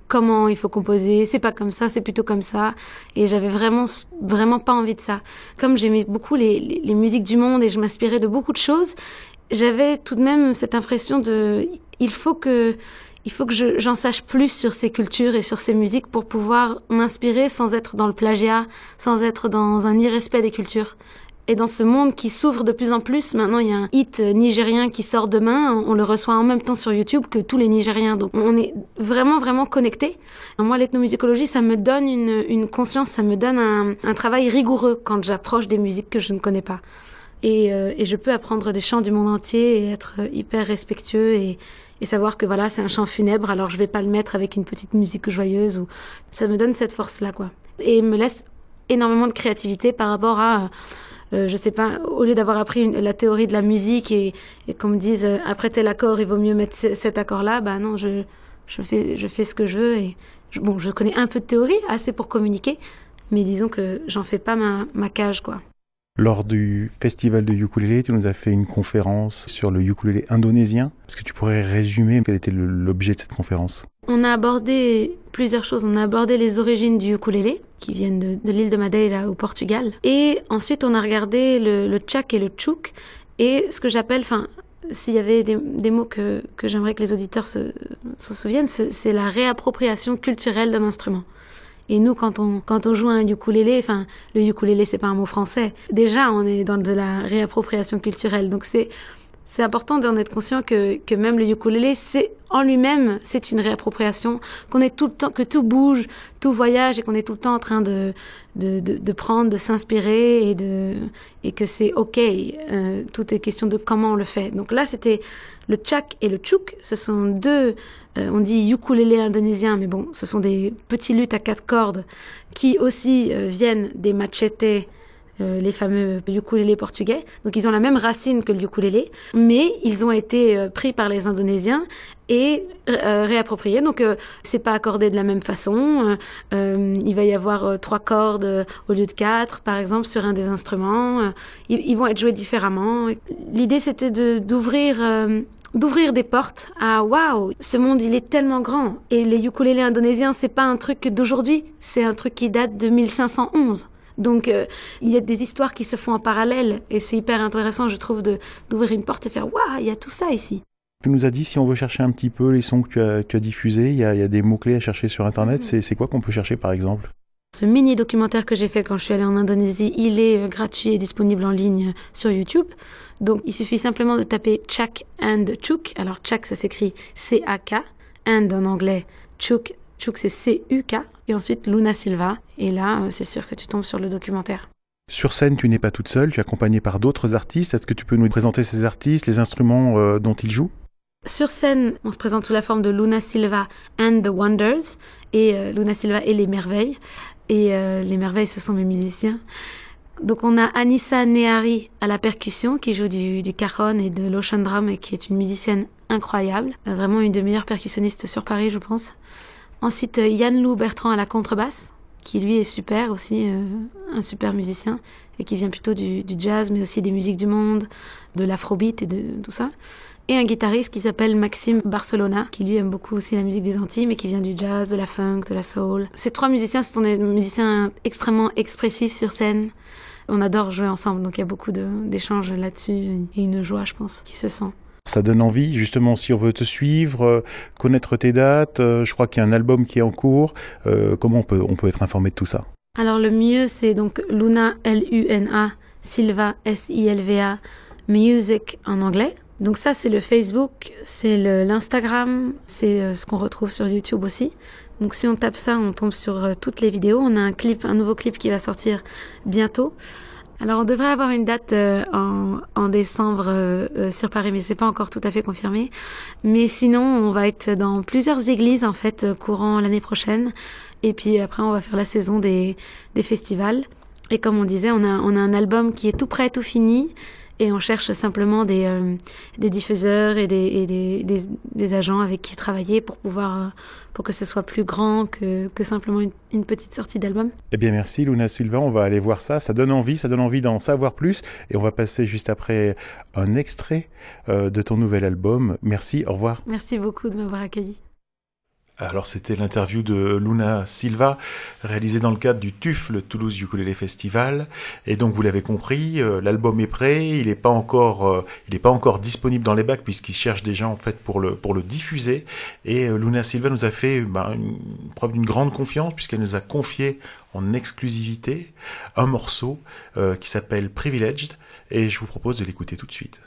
Speaker 16: Comment il faut composer, c'est pas comme ça, c'est plutôt comme ça. Et j'avais vraiment, vraiment pas envie de ça. Comme j'aimais beaucoup les, les, les musiques du monde et je m'inspirais de beaucoup de choses, j'avais tout de même cette impression de, il faut que, il faut que je- j'en sache plus sur ces cultures et sur ces musiques pour pouvoir m'inspirer sans être dans le plagiat, sans être dans un irrespect des cultures. Et dans ce monde qui s'ouvre de plus en plus, maintenant il y a un hit euh, nigérien qui sort demain, on on le reçoit en même temps sur YouTube que tous les Nigériens. Donc on est vraiment vraiment connectés. Moi l'ethnomusicologie, ça me donne une, une conscience, ça me donne un, un travail rigoureux quand j'approche des musiques que je ne connais pas. Et, euh, et je peux apprendre des chants du monde entier et être euh, hyper respectueux et, et savoir que voilà c'est un chant funèbre alors je vais pas le mettre avec une petite musique joyeuse ou ça me donne cette force là quoi. Et me laisse énormément de créativité par rapport à euh, je sais pas au lieu d'avoir appris la théorie de la musique et, et qu'on me dise euh, après tel accord il vaut mieux mettre ce- cet accord là bah non je je fais je fais ce que je veux et je- bon je connais un peu de théorie assez pour communiquer mais disons que j'en fais pas ma ma cage quoi
Speaker 1: Lors du festival de ukulélé, tu nous as fait une conférence sur le ukulélé indonésien. Est-ce que tu pourrais résumer quel était l'objet de cette conférence?
Speaker 16: On a abordé plusieurs choses. On a abordé les origines du ukulélé, qui viennent de, l'île de Madeira au Portugal. Et ensuite, on a regardé le, tchak et le tchouk. Et ce que j'appelle, enfin, s'il y avait des, mots que, que j'aimerais que les auditeurs se, souviennent, c'est la réappropriation culturelle d'un instrument. Et nous, quand on, quand on joue un ukulélé, enfin, le ukulélé, c'est pas un mot français. Déjà, on est dans de la réappropriation culturelle. Donc, c'est, c'est important d'en être conscient que, que même le ukulélé, c'est en lui-même, c'est une réappropriation, qu'on est tout le temps, que tout bouge, tout voyage et qu'on est tout le temps en train de, de, de, prendre, de s'inspirer et de, et que c'est ok. Euh, tout est question de comment on le fait. Donc là, c'était le tchak et le tchouk. Ce sont deux, euh, on dit ukulélé indonésien, mais bon, ce sont des petits luttes à quatre cordes qui aussi euh, viennent des machetes, euh, les fameux ukulélés portugais. Donc ils ont la même racine que le ukulélé, mais ils ont été euh, pris par les Indonésiens et euh, réappropriés. Donc c'est pas accordé de la même façon. Il va y avoir trois cordes au lieu de quatre, par exemple, sur un des instruments. Ils, ils vont être joués différemment. L'idée c'était d'ouvrir d'ouvrir des portes à waouh, ce monde il est tellement grand et les ukulélés indonésiens c'est pas un truc d'aujourd'hui, c'est un truc qui date de 1511. Donc euh, il y a des histoires qui se font en parallèle et c'est hyper intéressant je trouve de d'ouvrir une porte et faire waouh, il y a tout ça ici.
Speaker 1: Tu nous as dit si on veut chercher un petit peu les sons que tu as, tu as diffusés, il y a, il y a des mots-clés à chercher sur Internet. C'est c'est quoi qu'on peut chercher par exemple?
Speaker 16: Ce mini documentaire que j'ai fait quand je suis allée en Indonésie, il est euh, gratuit et disponible en ligne euh, sur YouTube. Donc il suffit simplement de taper Chak and Chuk. Alors Chak ça s'écrit C-A-K, and en anglais, Chuk, Chuk c'est C-U-K, et ensuite Luna Silva. Et là, euh, c'est sûr que tu tombes sur le documentaire.
Speaker 1: Sur scène, tu n'es pas toute seule, tu es accompagnée par d'autres artistes. Est-ce que tu peux nous présenter ces artistes, les instruments euh, dont ils jouent?
Speaker 16: Sur scène, on se présente sous la forme de Luna Silva and the Wonders, et euh, Luna Silva et les merveilles. Et euh, les merveilles, ce sont mes musiciens. Donc on a Anissa Nehari à la percussion qui joue du, du et de l'ocean drum et qui est une musicienne incroyable, Euh, vraiment une des meilleures percussionnistes sur Paris je pense. Ensuite euh, Yann Lou Bertrand à la contrebasse qui lui est super aussi, euh, un super musicien et qui vient plutôt du, du jazz mais aussi des musiques du monde, de l'afrobeat et de tout ça. Et un guitariste qui s'appelle Maxime Barcelona, qui lui aime beaucoup aussi la musique des Antilles, mais qui vient du jazz, de la funk, de la soul. Ces trois musiciens, ce sont des musiciens extrêmement expressifs sur scène. On adore jouer ensemble, donc il y a beaucoup d'échanges là-dessus et une joie, je pense, qui se sent.
Speaker 1: Ça donne envie, justement, si on veut te suivre, euh, connaître tes dates. euh, je crois qu'il y a un album qui est en cours. Euh, comment on peut, on peut être informé de tout ça?
Speaker 16: Alors le mieux, c'est donc Luna, L-U-N-A, Silva, S-I-L-V-A, Music en anglais. Donc ça, c'est le Facebook, c'est l'Instagram, c'est euh, ce qu'on retrouve sur YouTube aussi. Donc si on tape ça, on tombe sur euh, toutes les vidéos. On a un clip, un nouveau clip qui va sortir bientôt. Alors on devrait avoir une date euh, en, en décembre euh, euh, sur Paris, mais c'est pas encore tout à fait confirmé. Mais sinon, on va être dans plusieurs églises en fait courant l'année prochaine. Et puis après, on va faire la saison des, des festivals. Et comme on disait, on a, on a un album qui est tout prêt, tout fini. Et on cherche simplement des, euh, des diffuseurs et, des, et des, des, des agents avec qui travailler pour pouvoir, euh, pour que ce soit plus grand que, que simplement une, une petite sortie d'album.
Speaker 1: Eh bien, merci Luna Sylvain. On va aller voir ça. Ça donne envie, ça donne envie d'en savoir plus. Et on va passer juste après un extrait euh, de ton nouvel album. Merci, au revoir.
Speaker 16: Merci beaucoup de m'avoir accueilli.
Speaker 1: Alors c'était l'interview de Luna Silva réalisée dans le cadre du TUF, le Toulouse Ukulele Festival. Et donc vous l'avez compris, euh, l'album est prêt, il n'est pas encore, euh, il pas encore disponible dans les bacs puisqu'il cherche déjà en fait pour le pour le diffuser. Et euh, Luna Silva nous a fait ben, une preuve d'une grande confiance puisqu'elle nous a confié en exclusivité un morceau qui s'appelle Privileged et je vous propose de l'écouter tout de suite.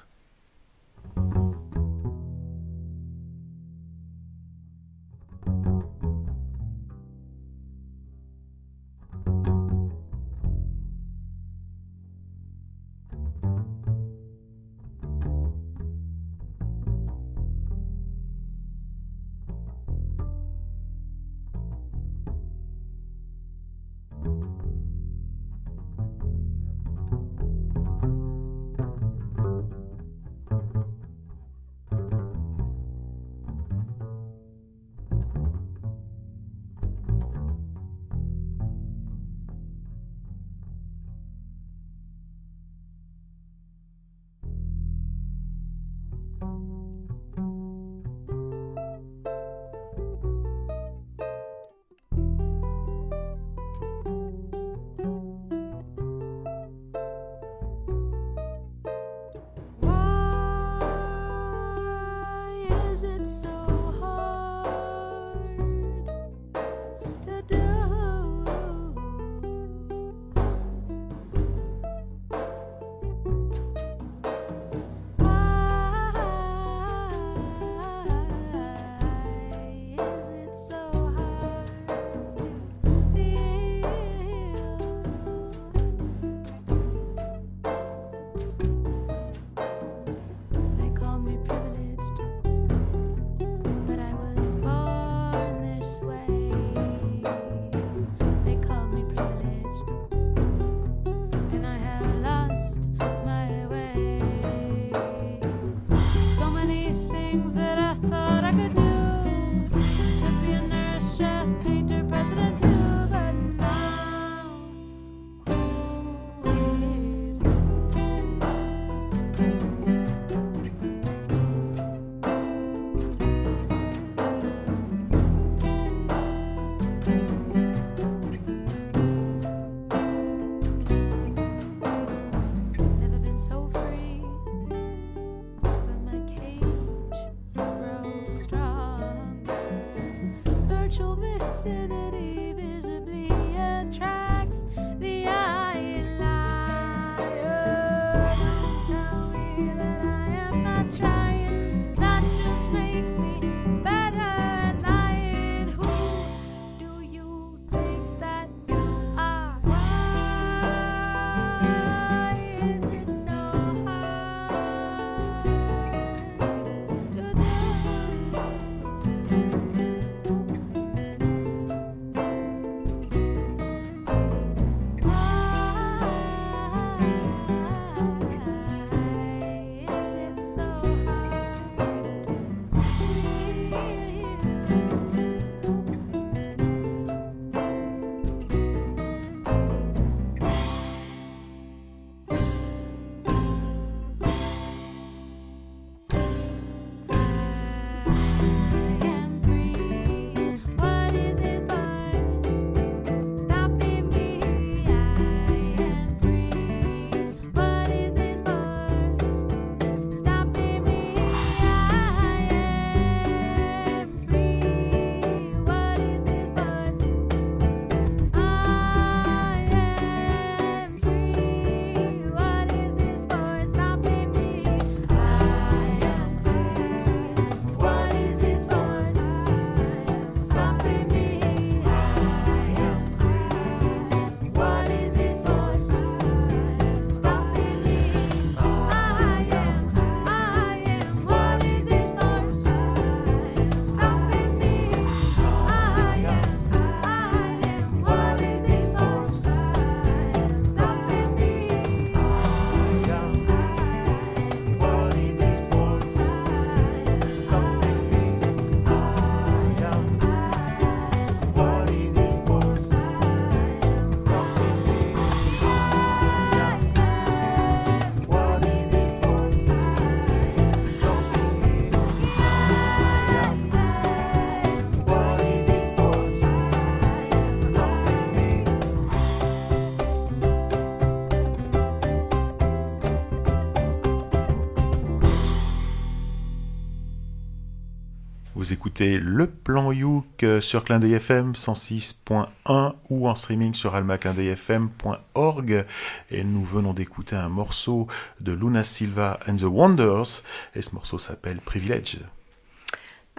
Speaker 1: Vous écoutez le plan Youk euh, sur Clin d'œil FM 106.1 ou en streaming sur almaclindeuilfm.org. Et nous venons d'écouter un morceau de Luna Silva and the Wonders. Et ce morceau s'appelle Privilege.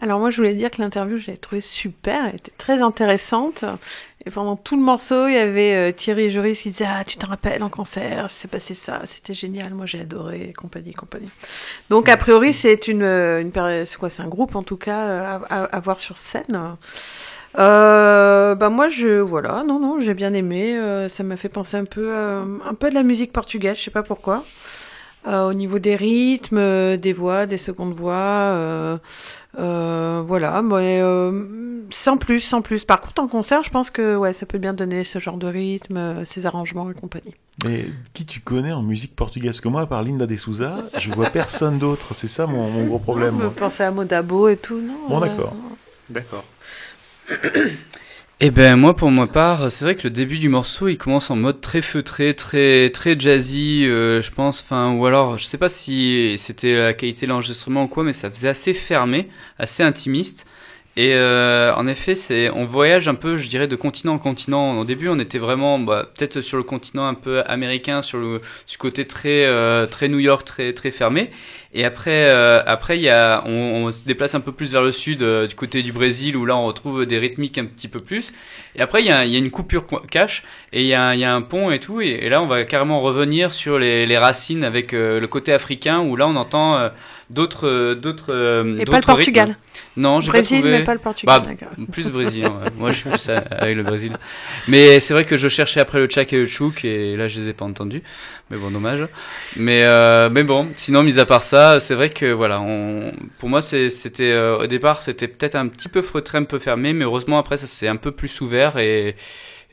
Speaker 3: Alors moi, je voulais dire que l'interview, je l'ai trouvée super, elle était très intéressante. Et pendant tout le morceau, il y avait euh, Thierry Joris qui disait Ah, tu te rappelles en concert, c'est passé ça, c'était génial, moi j'ai adoré, compagnie, compagnie. Donc a priori, c'est une, euh, une c'est quoi, c'est un groupe en tout cas euh, à, à- à voir sur scène. Euh, bah moi je voilà non non j'ai bien aimé euh, ça m'a fait penser un peu euh, un peu de la musique portugaise je sais pas pourquoi au niveau des rythmes des voix des secondes voix euh, voilà, mais euh, sans plus, sans plus. Par contre, en concert, je pense que ouais, ça peut bien donner ce genre de rythme, euh, ces arrangements et compagnie.
Speaker 1: Mais qui tu connais en musique portugaise? Parce que moi, à part Linda de Souza, je vois personne d'autre. C'est ça mon, mon gros problème.
Speaker 3: On peut penser à Modabo et tout, non
Speaker 1: Bon,
Speaker 3: euh,
Speaker 1: d'accord.
Speaker 5: D'accord. <clears throat>
Speaker 4: Eh ben moi pour ma part, c'est vrai que le début du morceau, il commence en mode très feutré, très très jazzy, euh, je pense. Enfin ou alors, je sais pas si c'était la qualité de l'enregistrement ou quoi, mais ça faisait assez fermé, assez intimiste. Et euh, en effet, c'est on voyage un peu, je dirais, de continent en continent. Au début, on était vraiment bah, peut-être sur le continent un peu américain, sur le du côté très euh, très New York, très très fermé. Et après, euh, après, il y a, on, on se déplace un peu plus vers le sud, euh, du côté du Brésil, où là, on retrouve des rythmiques un petit peu plus. Et après, il y a, il y a une coupure co- cache, et il y a, il y a un pont et tout. Et, et là, on va carrément revenir sur les, les racines avec euh, le côté africain, où là, on entend euh, d'autres, d'autres.
Speaker 3: Et pas le Portugal.
Speaker 4: rythmes. Non, j'ai
Speaker 3: Brésil,
Speaker 4: pas trouvé.
Speaker 3: mais pas le Portugal,
Speaker 4: Bah, <laughs> plus brésilien. ouais. Moi, je suis plus à- avec le Brésil. Mais c'est vrai que je cherchais après le tchak et le chouk, et là, je les ai pas entendus. Mais bon, dommage. Mais euh, mais bon, sinon, mis à part ça, c'est vrai que voilà, on, pour moi, c'était euh, au départ, c'était peut-être un petit peu feutré, un peu fermé, mais heureusement après, ça s'est un peu plus ouvert et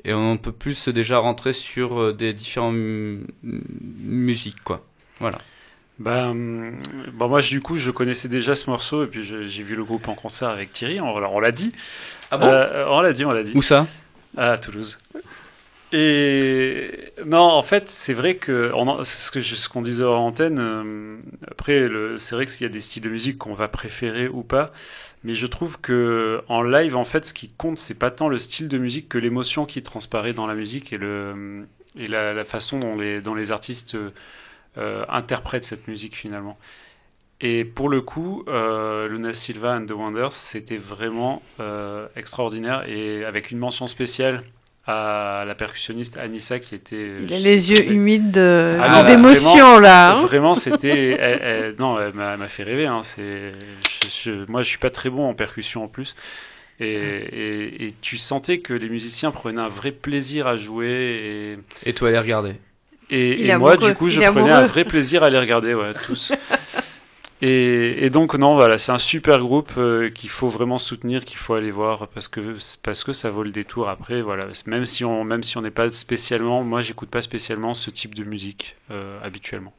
Speaker 4: et on peut plus déjà rentrer sur euh, des différentes mu- musiques, quoi. Voilà.
Speaker 5: Hum, bon, moi, du coup, je connaissais déjà ce morceau et puis j'ai vu le groupe en concert avec Thierry. On, on l'a dit.
Speaker 4: Ah bon?
Speaker 5: Euh, On l'a dit, on l'a dit.
Speaker 4: Où ça?
Speaker 5: À Toulouse. Et non, en fait, c'est vrai que c'est ce que je- ce qu'on disait en antenne. euh, après, c'est vrai qu'il y a des styles de musique qu'on va préférer ou pas, mais je trouve que en live, en fait, ce qui compte, c'est pas tant le style de musique que l'émotion qui transparaît dans la musique et le et la, la façon dont les dont les artistes euh, interprètent cette musique finalement. Et pour le coup, euh, Luna Silva and the Wonders, c'était vraiment euh, extraordinaire et avec une mention spéciale à la percussionniste Anissa qui était.
Speaker 3: Il a les yeux humides de-
Speaker 5: Ah non,
Speaker 3: d'émotion,
Speaker 5: vraiment-
Speaker 3: là, hein.
Speaker 5: Vraiment, c'était. <laughs> elle- elle- non, elle m'a fait rêver. Hein, c'est. je- je- moi, je suis pas très bon en percussion en plus. Et, et, et tu sentais que les musiciens prenaient un vrai plaisir à jouer. Et,
Speaker 4: Et toi, les regarder.
Speaker 5: Et, et moi, du coup, je prenais un vrai plaisir à les regarder, ouais, tous. <laughs> Et, et donc non, voilà, c'est un super groupe euh, qu'il faut vraiment soutenir, qu'il faut aller voir parce que parce que ça vaut le détour. Après, voilà, même si on même si on n'est pas spécialement, moi, j'écoute pas spécialement ce type de musique euh, habituellement.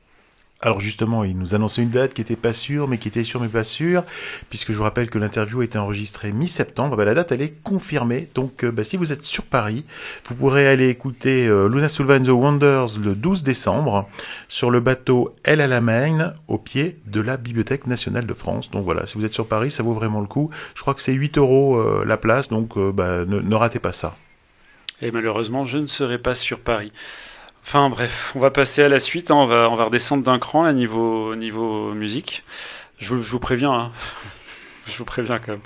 Speaker 1: Alors justement, il nous annonçait une date qui était pas sûre, mais qui était sûre mais pas sûre, puisque je vous rappelle que l'interview a été enregistrée mi-septembre. Bah, la date, elle est confirmée. Donc, euh, bah, si vous êtes sur Paris, vous pourrez aller écouter euh, Luna Silva and the Wonders le 12 décembre sur le bateau El Alamein au pied de la Bibliothèque nationale de France. Donc voilà, si vous êtes sur Paris, ça vaut vraiment le coup. Je crois que c'est 8 euros euh, la place, donc bah, ne, ne ratez pas ça.
Speaker 5: Et malheureusement, je ne serai pas sur Paris. Enfin bref, on va passer à la suite. hein. On, va, on va redescendre d'un cran à niveau, niveau musique. Je, vous- je vous préviens. hein. <laughs> je vous préviens quand même.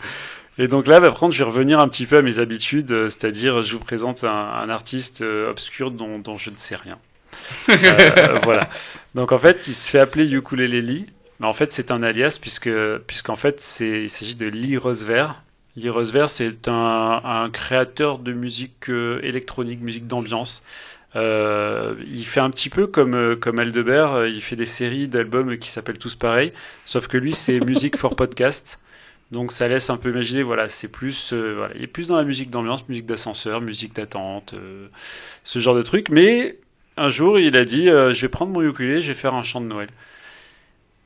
Speaker 5: Et donc là, bah, par contre, je vais revenir un petit peu à mes habitudes, euh, c'est-à-dire je vous présente un, un artiste euh, obscur dont, dont je ne sais rien. <laughs> Euh, voilà. Donc en fait, il se fait appeler Ukulele mais en fait c'est un alias puisque puisqu'en fait c'est il s'agit de Lee Rosver. Lee Rosver c'est un, un créateur de musique électronique, musique d'ambiance. Euh, il fait un petit peu comme euh, comme Aldebert, euh, il fait des séries d'albums qui s'appellent tous pareil, sauf que lui c'est <laughs> musique for podcast. Donc ça laisse un peu imaginer, voilà, c'est plus, euh, voilà, il est plus dans la musique d'ambiance, musique d'ascenseur, musique d'attente, euh, ce genre de truc. Mais un jour, il a dit, je vais prendre mon ukulélé, je vais faire un chant de Noël.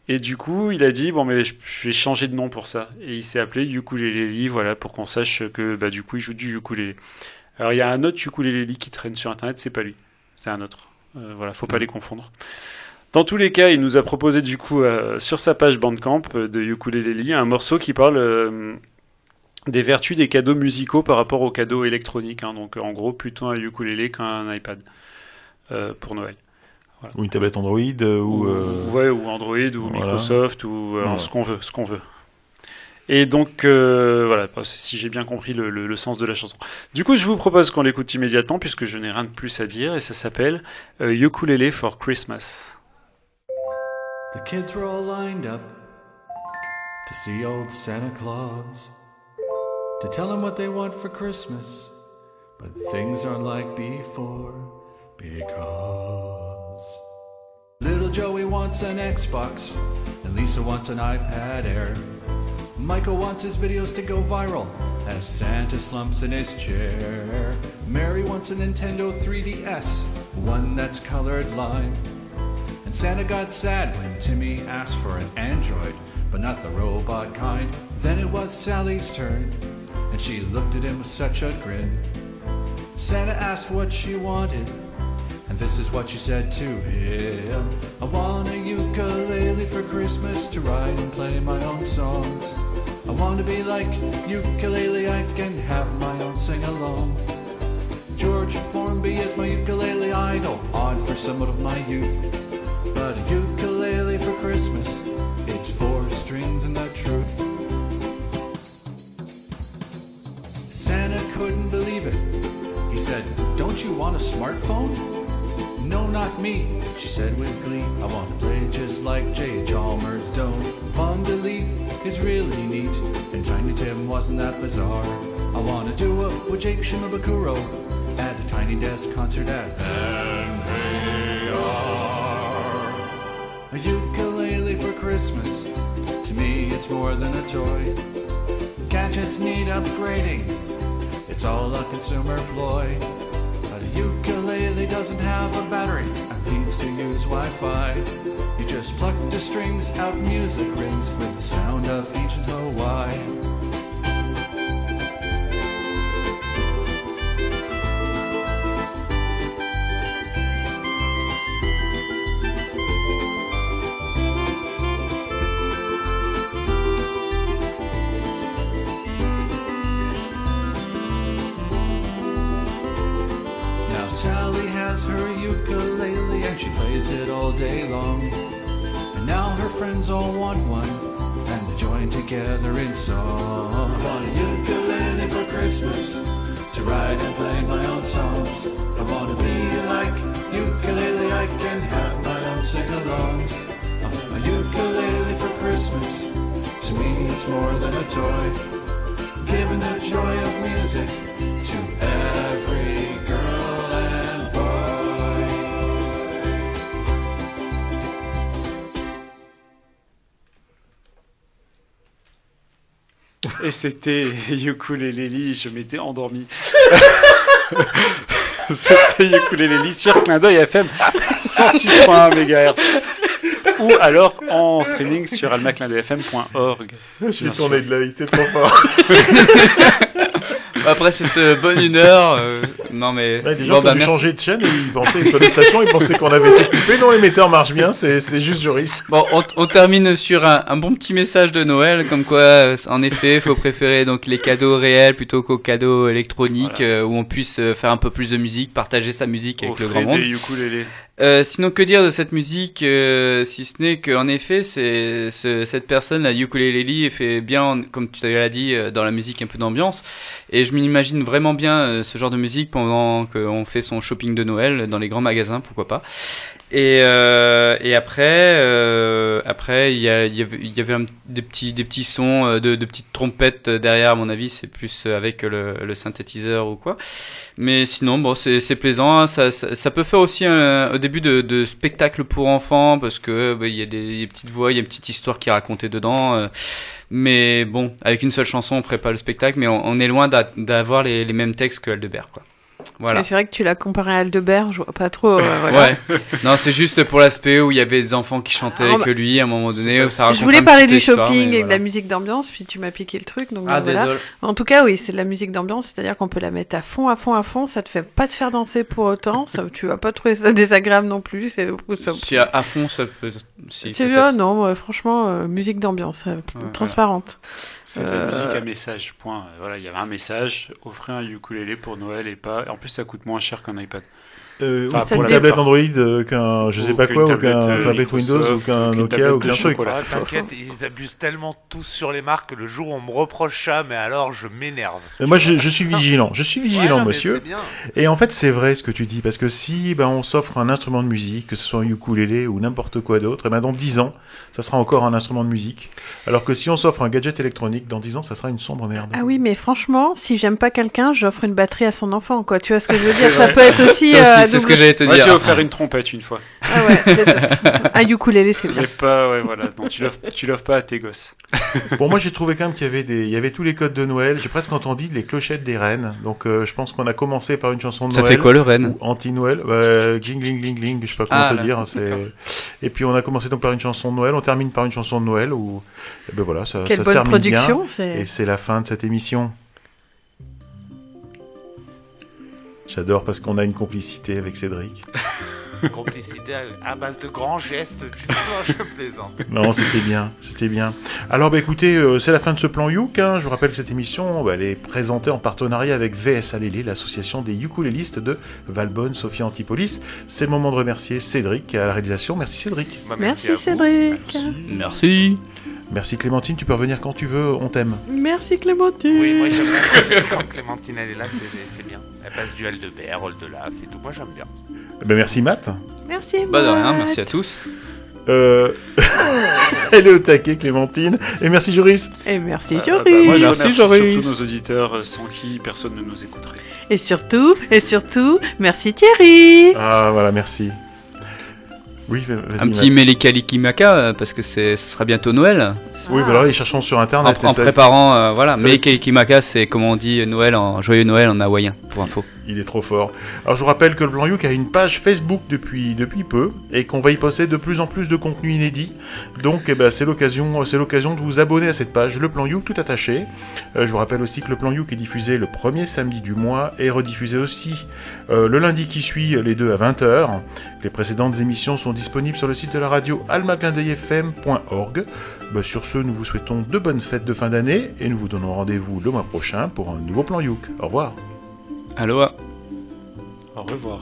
Speaker 5: Et du coup, il a dit, bon, mais je, je vais changer de nom pour ça. Et il s'est appelé Ukulele, voilà, pour qu'on sache que, bah, du coup, il joue du ukulélé. Alors, il y a un autre ukulélé qui traîne sur Internet, c'est pas lui, c'est un autre. Euh, voilà, faut pas les confondre. Dans tous les cas, il nous a proposé du coup euh, sur sa page Bandcamp euh, de Ukulele un morceau qui parle euh, des vertus des cadeaux musicaux par rapport aux cadeaux électroniques. hein. donc en gros, plutôt un ukulélé qu'un iPad pour Noël.
Speaker 1: Ou une tablette Android ou.
Speaker 5: Ouais, ou Android ou
Speaker 1: voilà.
Speaker 5: Microsoft ou ce qu'on veut, ce qu'on veut. Et donc euh, voilà, si j'ai bien compris le, le- le sens de la chanson. Du coup, je vous propose qu'on l'écoute immédiatement puisque je n'ai rien de plus à dire et ça s'appelle euh, Ukulele for Christmas.
Speaker 17: The kids were all lined up to see old Santa Claus, to tell him what they want for Christmas. But things aren't like before because little Joey wants an Xbox, and Lisa wants an iPad Air. Michael wants his videos to go viral as Santa slumps in his chair. Mary wants a Nintendo 3DS, one that's colored lime. And Santa got sad when Timmy asked for an android, but not the robot kind. Then it was Sally's turn, and she looked at him with such a grin. Santa asked what she wanted, and this is what she said to him I want a ukulele for Christmas to write and play my own songs. I want to be like ukulele, I can have my own sing along. George Formby is my ukulele idol, odd for someone of my youth. But a ukulele for Christmas, it's four strings and the truth. Santa couldn't believe it. He said, Don't you want a smartphone? No, not me, she said with glee. I want to play just like J. Chalmers don't. Von is really neat, and Tiny Tim wasn't that bizarre. I want to do it with Jake Shimabukuro at a Tiny Desk concert at NPR. A ukulele for Christmas, to me it's more than a toy. Gadgets need upgrading, it's all a consumer ploy. Ukulele doesn't have a battery and needs to use Wi-Fi. You just pluck the strings out, music rings with the sound of ancient Hawaii. Friends all want one and they join together in song. I want a ukulele for Christmas to write and play my own songs. I want to be like ukulele, I can have my own sing-alongs. I want a ukulele for Christmas. To me, it's more than a toy. Giving the joy of music to every
Speaker 5: Et c'était <laughs> Ukulele, je m'étais endormi. <laughs> c'était Ukulele sur Clin d'œil FM 106.1 MHz. Ou alors en streaming sur almaclindeuilfm.org.
Speaker 1: J'ai tourné de l'œil, c'est trop fort. <laughs>
Speaker 4: Après cette euh, bonne une heure, euh, non mais.
Speaker 1: Ouais, des gens
Speaker 4: Bon, bah,
Speaker 1: ont dû
Speaker 4: merci.
Speaker 1: changer de chaîne et ils pensaient, de station, ils pensaient qu'on avait été coupé. Non, l'émetteur marche bien, c'est c'est juste Joris.
Speaker 4: Bon, on, on termine sur un, un bon petit message de Noël, comme quoi, euh, en effet, faut préférer donc les cadeaux réels plutôt qu'aux cadeaux électroniques, euh, où on puisse euh, faire un peu plus de musique, partager sa musique avec le grand monde.
Speaker 5: des ukulélés.
Speaker 4: Euh, sinon, que dire de cette musique, euh, si ce n'est qu'en effet, c'est ce- cette personne, la ukulele, fait bien, comme tu l'as dit, euh, dans la musique un peu d'ambiance. Et je m'imagine vraiment bien euh, ce genre de musique pendant qu'on fait son shopping de Noël dans les grands magasins, pourquoi pas. Et, euh, et après, euh, après, il y, y avait, y avait des petits, des petits sons euh, de, de petites trompettes derrière. À mon avis, c'est plus avec le, le synthétiseur ou quoi. Mais sinon, bon, c'est plaisant. hein. Ça, ça, ça peut faire aussi un, au début de, de spectacle pour enfants parce que bah, il y a des, des petites voix, il y a une petite histoire qui est racontée dedans. euh. mais bon, avec une seule chanson, on ferait pas le spectacle. Mais on, on est loin d'a- d'avoir les, les mêmes textes que Aldebert, quoi. Voilà.
Speaker 3: C'est vrai que tu l'as comparé à Aldebert, je vois pas trop. euh, <laughs> voilà.
Speaker 4: Ouais. Non, c'est juste pour l'aspect où il y avait des enfants qui chantaient
Speaker 3: Ah,
Speaker 4: avec
Speaker 3: bah,
Speaker 4: lui à un moment donné. où ça raconte
Speaker 3: Je voulais parler du shopping et de la musique d'ambiance, puis tu m'as piqué le truc. Donc
Speaker 4: Ah,
Speaker 3: donc voilà. En tout cas, oui, c'est de la musique d'ambiance, c'est-à-dire qu'on peut la mettre à fond, à fond, à fond. Ça te fait pas te faire danser pour autant. Ça, tu vas pas trouver ça <laughs> désagréable non plus. C'est
Speaker 4: Si à, à fond, ça peut. Si,
Speaker 3: Tu vois, non, franchement, euh, musique d'ambiance, euh, transparente.
Speaker 5: C'est de la
Speaker 3: Euh,
Speaker 5: musique à message, point. Voilà, il y avait un message, offrez un ukulélé pour Noël et pas. En plus, ça coûte moins cher qu'un iPad.
Speaker 1: Euh,
Speaker 5: Enfin, pour
Speaker 1: une
Speaker 5: la
Speaker 1: tablette
Speaker 5: plupart.
Speaker 1: Android, euh, qu'un je sais
Speaker 5: Ou
Speaker 1: pas
Speaker 5: qu'une
Speaker 1: quoi, ou
Speaker 5: tablette,
Speaker 1: qu'un
Speaker 5: euh,
Speaker 1: tablette Windows, ou
Speaker 5: Microsoft,
Speaker 1: qu'un
Speaker 5: ou
Speaker 1: Nokia, ou qu'un truc.
Speaker 2: T'inquiète, ils abusent tellement tous sur les marques que le jour où on me reproche ça, mais alors je m'énerve.
Speaker 1: Mais moi, je, je suis vigilant. Je suis vigilant,
Speaker 2: Ouais,
Speaker 1: monsieur.
Speaker 2: c'est bien.
Speaker 1: Et en fait, c'est vrai ce que tu dis, parce que si ben, on s'offre un instrument de musique, que ce soit un ukulélé ou n'importe quoi d'autre, et ben, dans 10 ans, ça sera encore un instrument de musique. Alors que si on s'offre un gadget électronique, dans 10 ans, ça sera une sombre merde.
Speaker 3: Ah oui, mais franchement, si j'aime pas quelqu'un, j'offre une batterie à son enfant, quoi. Tu vois ce que je veux <laughs> dire? Ça peut être aussi.
Speaker 4: Ça c'est ce que j'allais te
Speaker 5: Moi,
Speaker 4: dire.
Speaker 5: j'ai offert une trompette une fois.
Speaker 3: Ah ouais, <laughs> un ukulélé, c'est bien.
Speaker 5: Pas, ouais, voilà. Non, tu l'offres, tu l'offres pas à tes gosses. <laughs>
Speaker 1: Bon, moi, j'ai trouvé quand même qu'il y avait des, il y avait tous les codes de Noël. J'ai presque entendu les clochettes des reines. Donc, euh, je pense qu'on a commencé par une chanson de
Speaker 4: Ça
Speaker 1: Noël.
Speaker 4: fait quoi, le renne
Speaker 1: ou Anti-Noël. Euh, gling, gling, gling, gling. Je sais pas comment
Speaker 4: Ah,
Speaker 1: te
Speaker 4: là,
Speaker 1: dire. hein. Et puis, on a commencé donc par une chanson de Noël. On termine par une chanson de Noël où, eh ben voilà, ça,
Speaker 3: Quelle
Speaker 1: ça
Speaker 3: bonne
Speaker 1: termine
Speaker 3: production,
Speaker 1: bien.
Speaker 3: c'est-
Speaker 1: Et c'est la fin de cette émission. J'adore parce qu'on a une complicité avec Cédric. <laughs>
Speaker 2: Complicité à, base de grands gestes. Tu vois, je plaisante. <laughs>
Speaker 1: Non, c'était bien, c'était bien. Alors, bah, écoutez, euh, c'est la fin de ce plan Youk. hein. Je vous rappelle que cette émission, bah, elle est présentée en partenariat avec VS Alélé, l'association des ukulélistes de Valbonne, Sophia Antipolis. C'est le moment de remercier Cédric à la réalisation. Merci Cédric.
Speaker 2: Bah,
Speaker 3: Merci,
Speaker 2: vous.
Speaker 3: Cédric.
Speaker 4: Merci.
Speaker 1: Merci Clémentine, tu peux revenir quand tu veux, on t'aime.
Speaker 3: Merci Clémentine.
Speaker 2: Oui, moi j'aime bien. Quand Clémentine elle est là, c'est, c'est bien. Elle passe du Aldebert, Oldelaf et tout. Moi j'aime bien.
Speaker 1: Eh Ben, merci Matt.
Speaker 3: Merci.
Speaker 4: Bah, de rien,
Speaker 3: Matt.
Speaker 4: merci à tous.
Speaker 1: Euh... <laughs> Elle est au taquet Clémentine. Et merci Joris.
Speaker 3: Et merci
Speaker 5: Ah, bah,
Speaker 3: Joris.
Speaker 5: moi, je
Speaker 4: Merci,
Speaker 5: remercie
Speaker 4: Joris.
Speaker 5: surtout nos auditeurs euh, sans qui personne ne nous écouterait.
Speaker 3: Et surtout, et surtout, merci Thierry.
Speaker 1: Ah voilà, merci. Oui, vas-y.
Speaker 4: Un petit
Speaker 1: Matt.
Speaker 4: Melikalikimaka, euh, parce que c'est, ce sera bientôt Noël.
Speaker 1: Oui, bah alors, les cherchons sur internet.
Speaker 4: en préparant, euh, voilà. Melikalikimaka, c'est comment on dit Noël en joyeux Noël en hawaïen, pour info.
Speaker 1: Il est trop fort. Alors je vous rappelle que le Blanc Youk a une page Facebook depuis, peu et qu'on va y poster de plus en plus de contenu inédit. Donc eh ben, c'est l'occasion c'est l'occasion de vous abonner à cette page, le Plan Youk tout attaché. Euh, je vous rappelle aussi que le Plan Youk est diffusé le premier samedi du mois et rediffusé aussi euh, le lundi qui suit les deux à 20h. Les précédentes émissions sont disponibles sur le site de la radio almaclindeuilfm.org. Ben, sur ce, nous vous souhaitons de bonnes fêtes de fin d'année et nous vous donnons rendez-vous le mois prochain pour un nouveau Plan Youk. Au revoir.
Speaker 4: Aloha.
Speaker 5: Au revoir.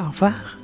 Speaker 3: Au revoir.